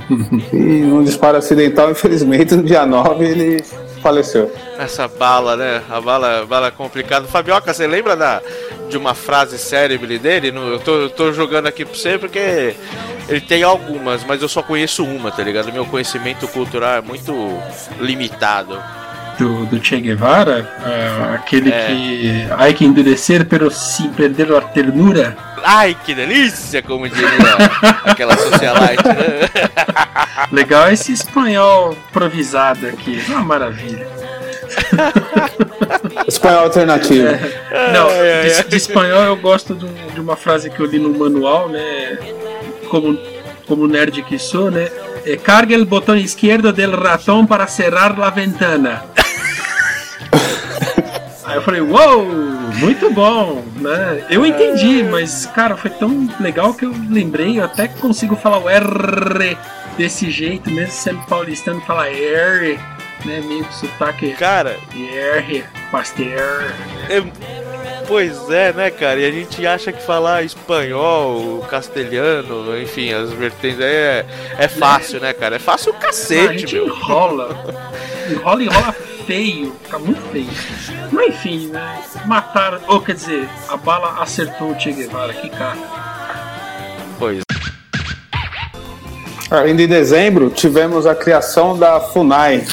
[LAUGHS] e num disparo acidental, infelizmente, no dia 9 ele faleceu. Essa bala, né? A bala, bala complicada. Fabioca, você lembra da, de uma frase célebre dele? No- eu, tô, eu tô jogando aqui pra você porque ele tem algumas, mas eu só conheço uma, tá ligado? Meu conhecimento cultural é muito limitado. Do, do Che Guevara, ah, aquele É. que. Ai que endurecer, pero sin perder a ternura. Ai, que delícia, como diria aquela socialite, né? [LAUGHS] Legal esse espanhol improvisado aqui. Uma maravilha. [LAUGHS] Espanhol alternativo. Não, de, de espanhol eu gosto de, um- de uma frase que eu li no manual, né? Como, como nerd que sou, né? É, carga el botão esquerdo del ratón para cerrar la ventana. [LAUGHS] Aí eu falei, uou, muito bom, né? Eu entendi, mas, cara, foi tão legal que eu lembrei, eu até consigo falar o R desse jeito, mesmo sendo paulistano, falar R, né? Meio com sotaque Cara, R, pasteur. é- pois é, né, cara? E a gente acha que falar espanhol, castelhano, enfim, as vertentes aí é, é fácil, né, cara? É fácil o a cacete, gente meu. enrola. Enrola, enrola feio. Fica muito feio. Mas enfim, né? Mataram. Ou quer dizer, a bala acertou o Che Guevara. Que cara. Pois Ainda em dezembro, tivemos a criação da FUNAI.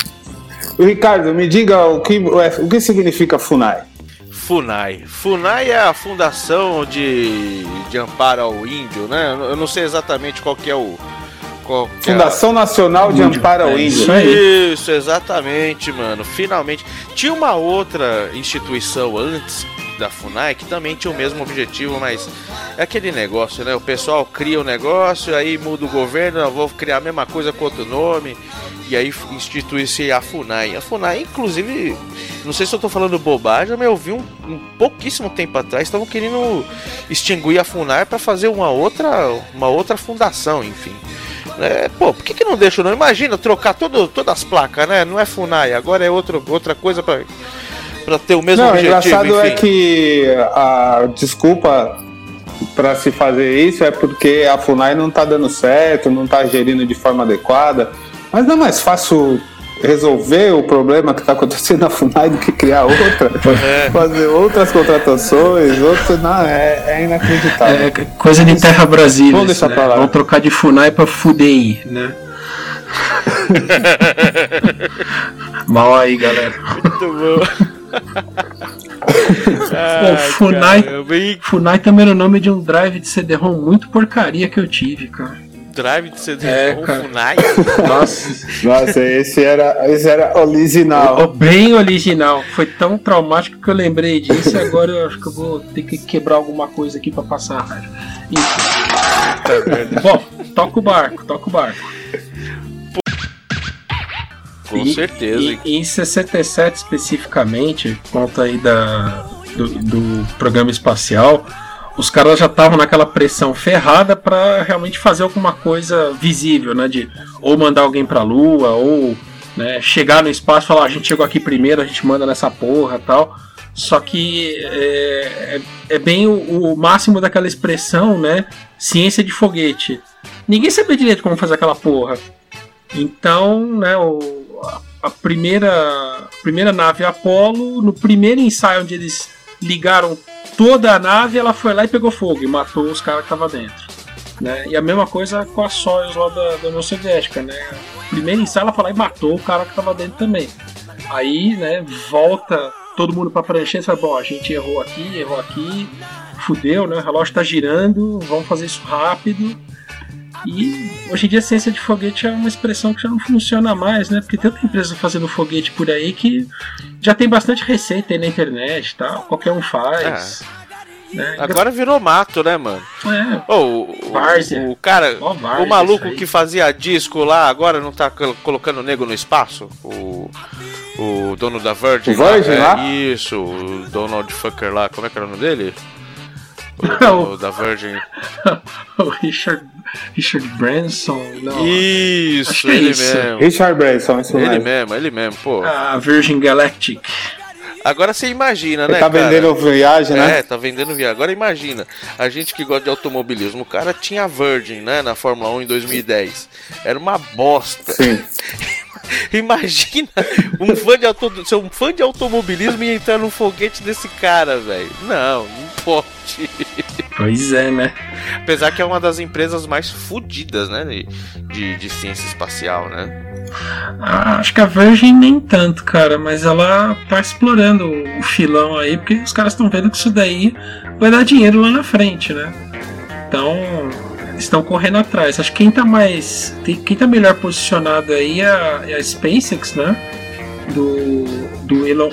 Ricardo, me diga o que, o que significa FUNAI. FUNAI. FUNAI é a Fundação de, de Amparo ao Índio, né? Eu não sei exatamente qual que é o. Qual que é a- Fundação Nacional de Índio. Amparo ao É Índio. isso aí. Isso, exatamente, mano. Finalmente. Tinha uma outra instituição antes da FUNAI que também tinha o mesmo objetivo, mas é aquele negócio, né? O pessoal cria o negócio, aí muda o governo, eu vou criar a mesma coisa com outro nome, e aí institui-se a FUNAI. A FUNAI, inclusive, não sei se eu tô falando bobagem, mas eu vi um, um pouquíssimo tempo atrás, estavam querendo extinguir a FUNAI para fazer uma outra, uma outra fundação, enfim. É, pô, por que, que não deixa o nome? Imagina trocar todo, todas as placas, né? Não é FUNAI, agora é outro, outra coisa pra, pra ter o mesmo Não, o objetivo. engraçado é enfim. que a desculpa para se fazer isso é porque a FUNAI não tá dando certo, não tá gerindo de forma adequada. Mas não é mais fácil resolver o problema que está acontecendo na FUNAI do que criar outra, [LAUGHS] É. fazer outras contratações, outras. Não, é, é inacreditável. É coisa de Terra Brasília. Vamos deixar né? pra lá. Vamos trocar de Funai pra Fudei, né? Mal aí, galera. Muito bom. [LAUGHS] Ai, Funai- Funai também era o nome de um drive de CD-ROM muito porcaria que eu tive, cara. drive de CD É. FUNAI. Nossa, Nossa, esse era, esse era original. bem original. Foi tão traumático que eu lembrei disso e agora eu acho que eu vou ter que quebrar alguma coisa aqui pra passar a raiva. Bom, toca o barco, toca o barco. Com E- certeza. E, em 67 especificamente, conta aí da, do, do programa espacial, os caras já estavam naquela pressão ferrada para realmente fazer alguma coisa visível, né? De ou mandar alguém pra Lua, ou né, chegar no espaço e falar, "Ah, a gente chegou aqui primeiro, a gente manda nessa porra tal. Só que é, é, é bem o, o máximo daquela expressão, né? Ciência de foguete. Ninguém sabia direito como fazer aquela porra. Então, né, o, a, primeira, a primeira nave Apollo, no primeiro ensaio onde eles ligaram toda a nave, ela foi lá e pegou fogo e matou os caras que estavam dentro. Né? E a mesma coisa com a Soyuz lá da, da União Soviética, né? Primeiro ensaio ela foi lá e matou o cara que estava dentro também. Aí, né, volta todo mundo pra prancheta e fala, bom, a gente errou aqui, errou aqui, fudeu, né? O relógio tá girando, vamos fazer isso rápido. E hoje em dia a ciência de foguete é uma expressão que já não funciona mais, né? Porque tem outra empresa fazendo foguete por aí que já tem bastante receita aí na internet e tal, qualquer um faz. né? Agora virou mato, né, mano? É, Ô, o, o, cara, o maluco que fazia disco lá, agora não tá col- colocando nego no espaço? O, o dono da Virgin. O Virgin é, lá? Isso, o Donald Fucker lá, como é que era o nome dele? O O- [LAUGHS] dono da Virgin. o Richard, Richard Branson, não, Acho Isso, que é ele isso. mesmo. Richard Branson, isso Ele mesmo. mesmo, ele mesmo, pô. a Virgin Galactic. Agora você imagina, Ele né, tá cara? vendendo viagem, né? É, tá vendendo viagem. Agora imagina, a gente que gosta de automobilismo, o cara tinha a Virgin, né, na Fórmula 1 em 2010. Era uma bosta. Sim. [LAUGHS] [LAUGHS] Imagina um fã de auto... ser um fã de automobilismo e entrar no foguete desse cara, velho. Não, não pode. Pois é, né? Apesar que é uma das empresas mais fodidas, né, de, de, de ciência espacial, né? Ah, acho que a Virgin nem tanto, cara, mas ela tá explorando o filão aí, porque os caras estão vendo que isso daí vai dar dinheiro lá na frente, né? Então, estão correndo atrás. Acho que quem tá mais. Quem tá melhor posicionado aí é a, é a SpaceX, né? Do, do, Elon,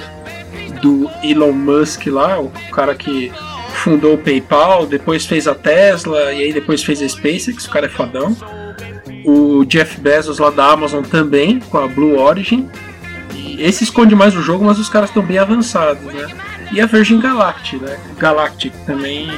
do Elon Musk lá, o cara que fundou o PayPal, depois fez a Tesla e aí depois fez a SpaceX, o cara é fodão o Jeff Bezos lá da Amazon também, com a Blue Origin. E esse esconde mais o jogo, mas os caras estão bem avançados, né? E a Virgin Galactic, né? Galactic também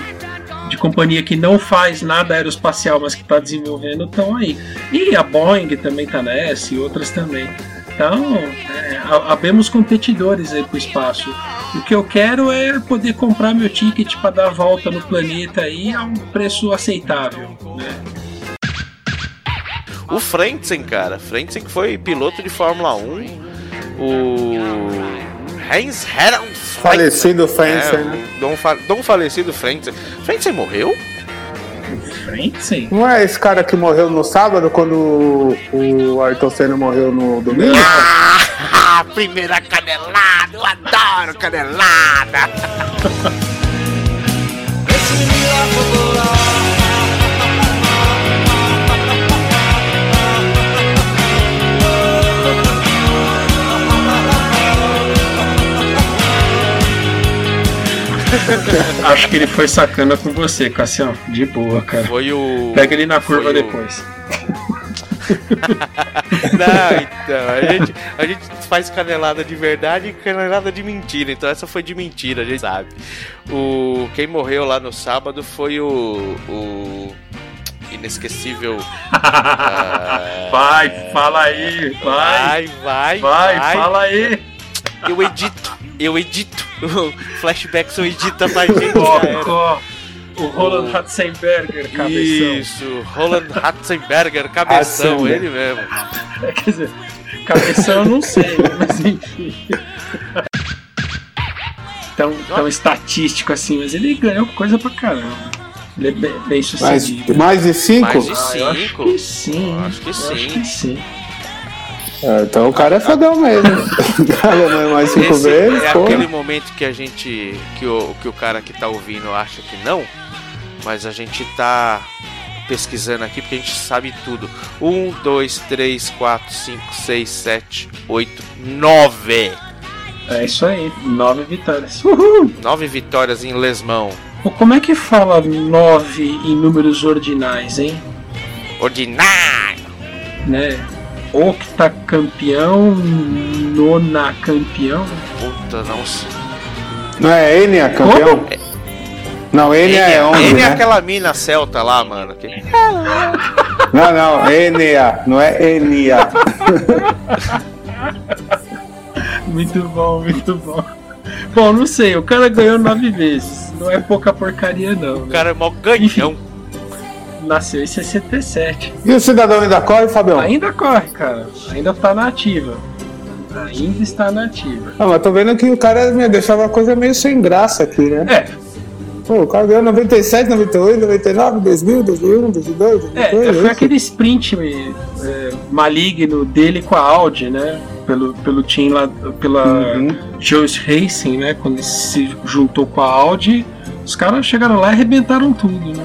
de companhia que não faz nada aeroespacial, mas que está desenvolvendo, estão aí. E a Boeing também está nessa e outras também. Então, é, habemos competidores aí para o espaço. O que eu quero é poder comprar meu ticket para dar a volta no planeta aí a um preço aceitável. Né? O Frentzen, cara. Frentzen que foi piloto de Fórmula 1. O Heinz Herren Falecido Frentzen, É, né? Dom, fa Dom falecido Frentzen. Frentzen morreu? Frente, Não é esse cara que morreu no sábado quando o, o Ayrton Senna morreu no domingo? Ah, primeira canelada! Eu adoro canelada! [LAUGHS] [LAUGHS] Acho que ele foi sacana com você, Cassião. De boa, cara. Foi o. Pega ele na curva foi o- depois. [LAUGHS] Não, então, a gente, a gente faz canelada de verdade e canelada de mentira. Então essa foi de mentira, a gente sabe. O, quem morreu lá no sábado foi o. o inesquecível. ah, [LAUGHS] Vai, fala aí, vai. vai, vai, Vai, fala aí. Eu edito, eu edito. O flashback só edita pra gente. O Roland Ratzenberger, cabeção. Isso, Roland Ratzenberger, cabeção, ele mesmo. [LAUGHS] Quer dizer, cabeção eu não sei, mas enfim. Tão, tão estatístico assim, mas ele ganhou coisa pra caramba. Ele é bem, bem Mais, sucedido. mais de cinco? Mais de Ah, eu acho que sim. Eu acho que eu sim. Acho que sim. É, então o cara é fodão mesmo. [LAUGHS] Falou mais cinco Esse vezes, é pô. aquele momento que a gente. Que o, que o cara que tá ouvindo acha que não, mas a gente tá pesquisando aqui porque a gente sabe tudo. Um, dois, três, quatro, cinco, seis, sete, oito, nove. É isso aí, nove vitórias. Uhul! Nove vitórias em lesmão. Como é que fala nove em números ordinais, hein? Ordinário! Né? Octacampeão, nona campeão. Puta, não sei. Não é Enya campeão? Não, Enya é 11, Ele é né? aquela mina celta lá, mano. que- Não, não, Enya, não é Enya. Muito bom, muito bom. Bom, não sei, o cara ganhou nove vezes. Não é pouca porcaria, não. O né? cara é mó ganhão. Nasceu em 67. E o cidadão ainda corre, Fabião? Ainda corre, cara. Ainda tá na ativa. Ainda está na ativa. Não, mas tô vendo que o cara me deixava a coisa meio sem graça aqui, né? É, Pô, o cara ganhou 97, 98, 99, 2000, 2001, 2002, é, 2003. foi aquele sprint é, maligno dele com a Audi, né? Pelo, pelo team lá, pela Uhum. Joyce Racing, né? Quando ele se juntou com a Audi, os caras chegaram lá e arrebentaram tudo, né?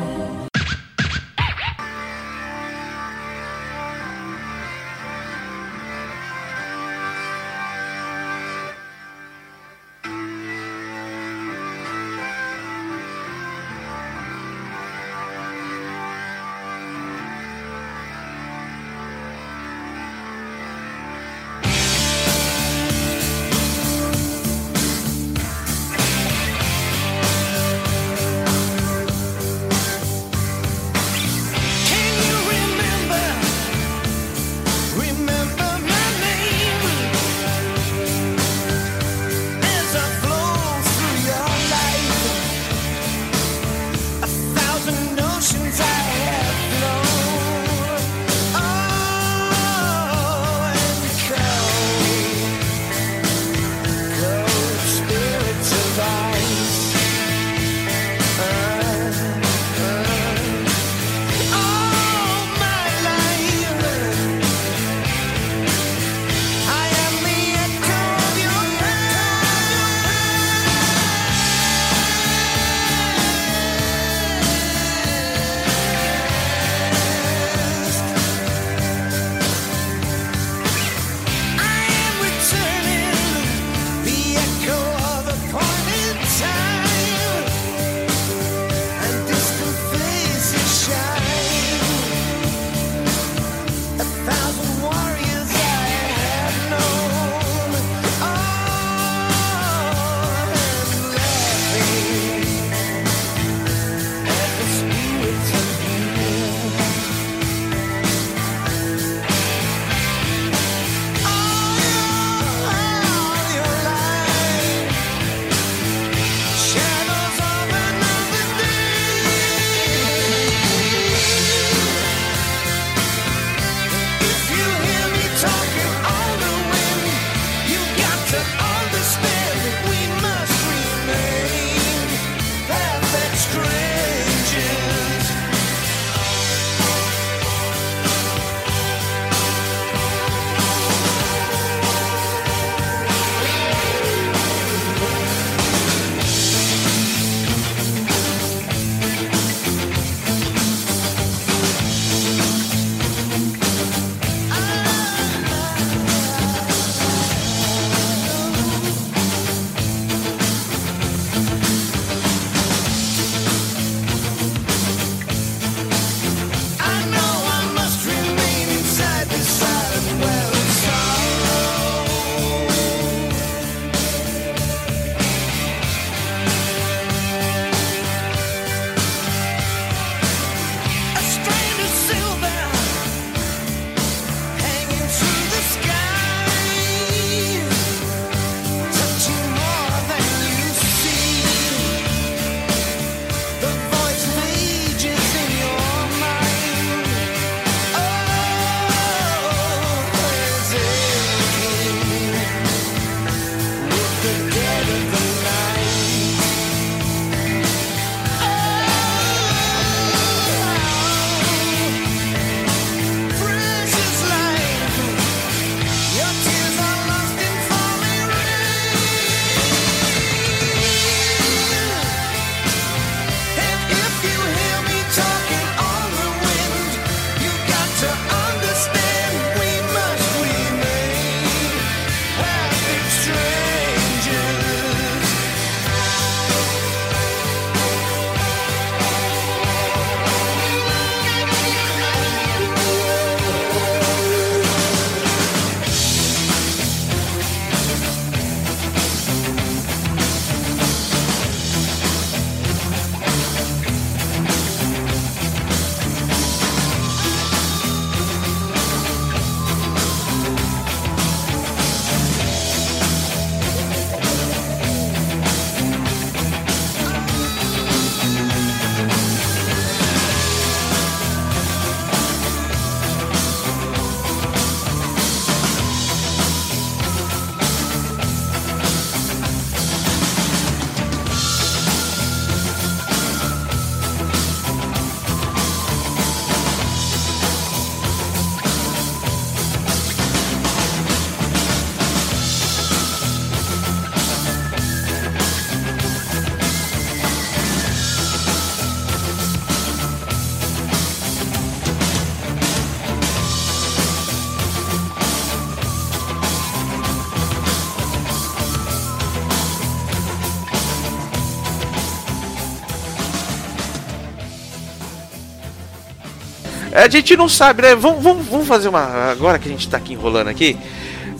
A gente não sabe, né? Vamos, vamos, vamos fazer uma. Agora que a gente tá aqui enrolando aqui.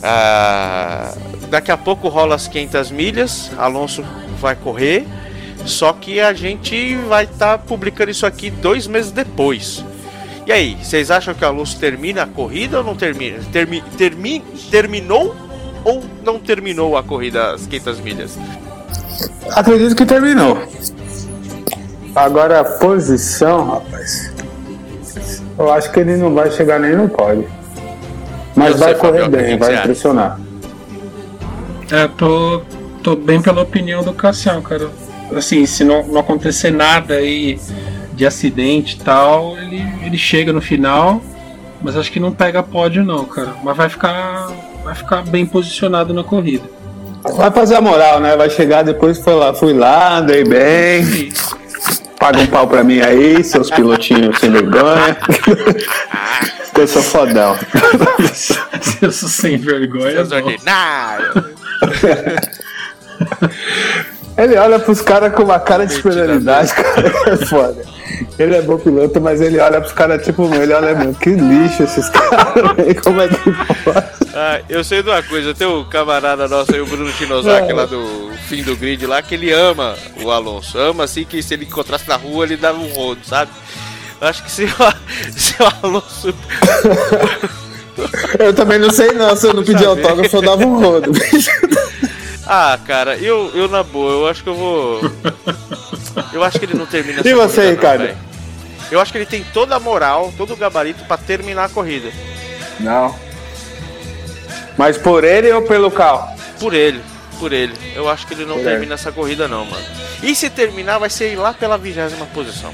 ah, daqui a pouco rola as 500 milhas. Alonso vai correr. Só que a gente vai estar publicando isso aqui dois meses depois. E aí, vocês acham que o Alonso termina a corrida ou não termina? Termi, termi, terminou ou não terminou a corrida às 500 milhas? Acredito que terminou. Agora a posição, rapaz. Eu acho que ele não vai chegar nem no pódio. Mas Eu vai sei, correr bem, vai impressionar. É, tô, tô bem pela opinião do Cassião, cara. Assim, se não, não acontecer nada aí de acidente e tal, ele, ele chega no final, mas acho que não pega pódio não, cara. Mas vai ficar, vai ficar bem posicionado na corrida. Vai fazer a moral, né? Vai chegar depois, foi lá, fui lá, andei bem. Isso. Paga um pau pra mim aí, seus pilotinhos sem vergonha. [LAUGHS] Eu sou fodão. Eu sou sem vergonha. Seus ordinários. [LAUGHS] Ele olha pros caras com uma cara de superioridade, cara. É foda. Ele é bom piloto, mas ele olha pros caras tipo, ele olha, meu, que lixo esses caras. Como é que pode? Ah, eu sei de uma coisa, tem um camarada nosso aí, o Bruno Chinosaki, lá do fim do grid lá, que ele ama o Alonso. Ama assim que se ele encontrasse na rua, ele dava um rodo, sabe? Eu acho que se o, [LAUGHS] se o Alonso. Eu também não sei não, se eu não pedir autógrafo, eu dava um rodo. [LAUGHS] Ah, cara, eu, eu na boa, eu acho que eu vou. [LAUGHS] Eu acho que ele não termina essa E você, corrida, não, Ricardo? velho. Eu acho que ele tem toda a moral, todo o gabarito pra terminar a corrida. Não. Mas por ele ou pelo carro? Por ele, por ele. Eu acho que ele não Por termina essa corrida, não, mano. E se terminar, vai ser lá pela vigésima posição.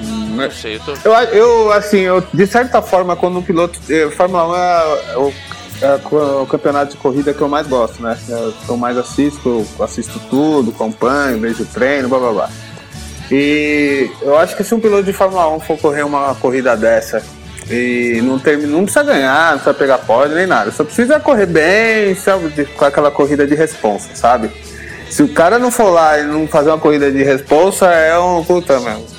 Não, não sei, eu tô. Eu, eu, assim, eu, de certa forma, quando um piloto. eh, Fórmula 1 é, o, é o campeonato de corrida que eu mais gosto, né? É o que eu mais assisto, eu assisto tudo, acompanho, vejo treino, blá blá blá. E eu acho que se um piloto de Fórmula 1 for correr uma corrida dessa e não, termina, não precisa ganhar, não precisa pegar pódio nem nada, só precisa correr bem, sabe, com aquela corrida de responsa, sabe? Se o cara não for lá e não fazer uma corrida de responsa, é um. Puta, meu.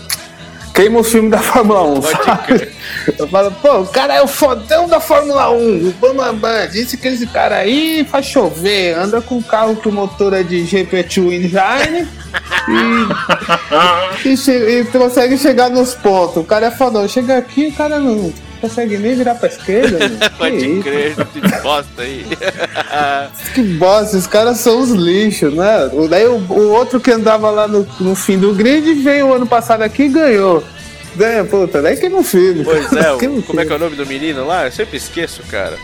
Queima o filme da Fórmula 1, Pode sabe? crer. Eu falo, pô, o cara é o fodão da Fórmula 1, o Bambambam. Disse que esse cara aí faz chover, anda com um carro que o motor é de GP2 Engine e, e, e consegue chegar nos pontos. O cara é fodão. Chega aqui, o cara não consegue nem virar pra esquerda. [LAUGHS] Que Pode isso? crer, [LAUGHS] que bosta aí. Que bosta, os caras são os lixos, né? O- Daí o, o outro que andava lá no, no fim do grid veio ano passado aqui e ganhou. Ganha, puta, daí que não filho. Pois é, [LAUGHS] como é que é o nome do menino lá? Eu sempre esqueço, cara.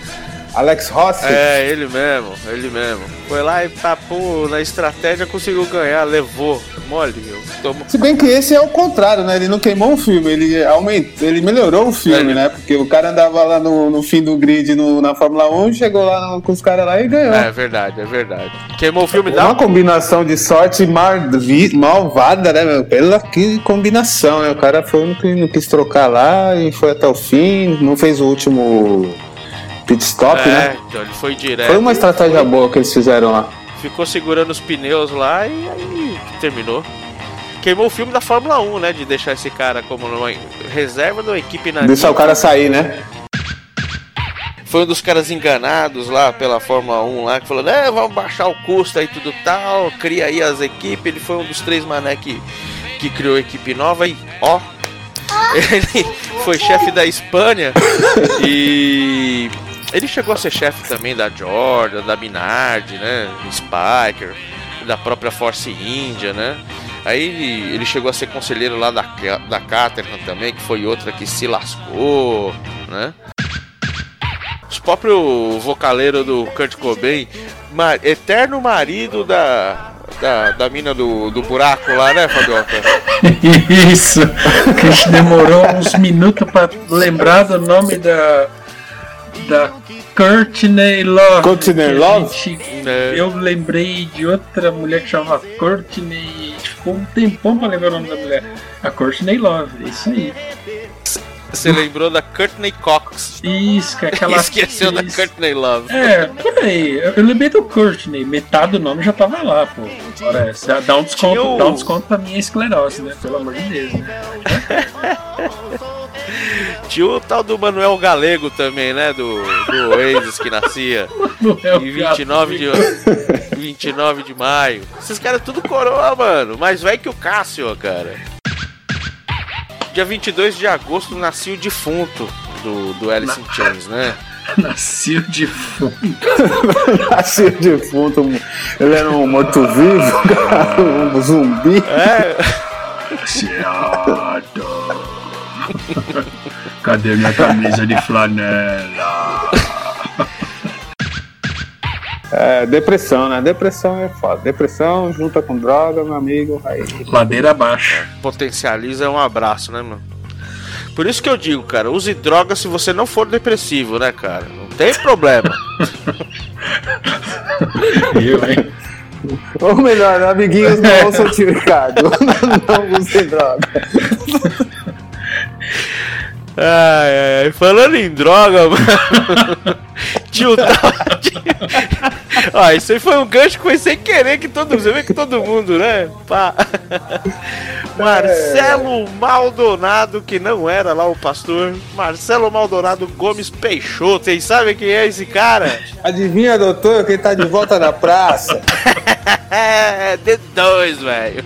Alex Rossi? É, ele mesmo, ele mesmo. Foi lá e papou na estratégia, conseguiu ganhar, levou. Mole, eu tomo. Se bem que esse é o contrário, né? Ele não queimou o filme, ele aumentou, ele melhorou o filme, É. né? Porque o cara andava lá no, no fim do grid no- na Fórmula 1, chegou lá no- com os caras lá e ganhou. É verdade, é verdade. Queimou o filme Uma da. combinação de sorte mar- malvada, né, meu? Pela que combinação, né? O cara foi no que não quis trocar lá e foi até o fim, não fez o último pit stop, É, né? então ele foi direto. Foi uma estratégia boa que eles fizeram lá. Ficou segurando os pneus lá e aí terminou. Queimou o filme da Fórmula 1, né? De deixar esse cara como uma reserva da equipe na Deixar o cara sair, né? Foi um dos caras enganados lá pela Fórmula 1 lá, que falou, né, vamos baixar o custo aí tudo tal, cria aí as equipes. Ele foi um dos três mané que, que criou a equipe nova e ó. [LAUGHS] Ele foi chefe da Espanha e ele chegou a ser chefe também da Jordan, da Minardi, né? Spiker, da própria Force India, né? Aí ele, ele chegou a ser conselheiro lá da, da Caterham também, que foi outra que se lascou, né? Os próprio vocaleiro do Kurt Cobain, eterno marido da, da, da mina do, do buraco lá, né, Fabioca? [LAUGHS] Isso. A gente demorou uns minutos pra lembrar do nome da. Da Courtney Love. Courtney Love? gente- É. Eu lembrei de outra mulher que chamava Courtney. Ficou um tempão pra lembrar o nome da mulher. A Courtney Love, é isso aí. Você lembrou da Courtney Cox. Isso, que é aquela. Esqueceu da Courtney Love. É, peraí, eu eu lembrei do Courtney, metade do nome já tava lá, pô. Parece. Dá, dá um desconto, dá um desconto pra minha esclerose, né? Pelo amor de Deus, né? [LAUGHS] Tinha o tal do Manuel Galego também, né? Do, do Oasis que nascia [LAUGHS] é o em 29 de, 29 de maio. Esses caras tudo coroa, mano. Mais velho que o Cássio, cara. Dia 22 de agosto nascia o defunto do, do Alice in Chains, né? Nasceu de fundo. Nasceu defunto. Ele era um morto-vivo, um zumbi. É, Chiado. [LAUGHS] Cadê minha camisa de flanela? É, depressão, né? Depressão é foda. Depressão junta com droga, meu amigo. Aí. Ladeira abaixo. potencializa um abraço, né, mano? Por isso que eu digo, cara, use droga se você não for depressivo, né, cara? Não tem problema. [LAUGHS] Eu, hein? Ou melhor, amiguinhos, não [LAUGHS] ouçam o tio Ricardo. [LAUGHS] não, não usem droga. Ai, ai, ai, falando em droga, [LAUGHS] mano. Tio Todd. [LAUGHS] Ó, isso aí foi um gancho que foi sem querer que todo Você vê que todo mundo, né? Pá. [LAUGHS] Marcelo Maldonado, que não era lá o pastor. Marcelo Maldonado Gomes Peixoto. Vocês sabem quem é esse cara? Adivinha, doutor, quem tá de volta na praça? É, D2, velho.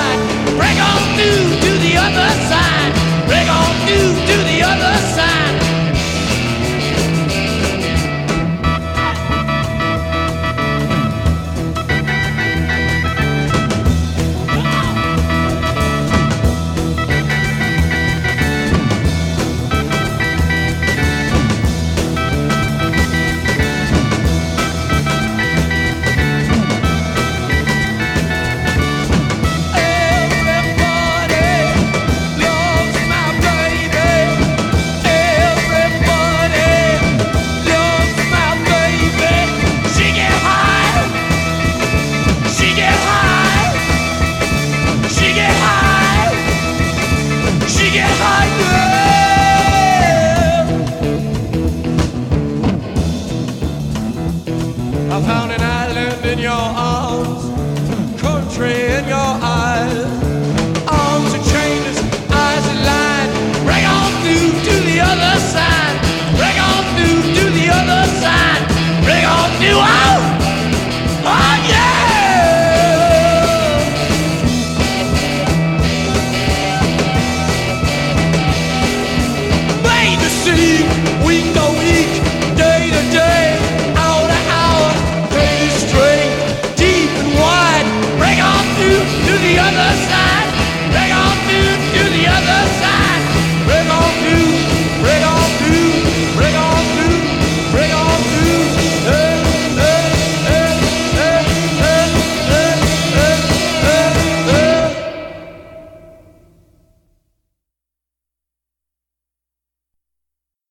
Break on through to the other side. Break on through to the other side.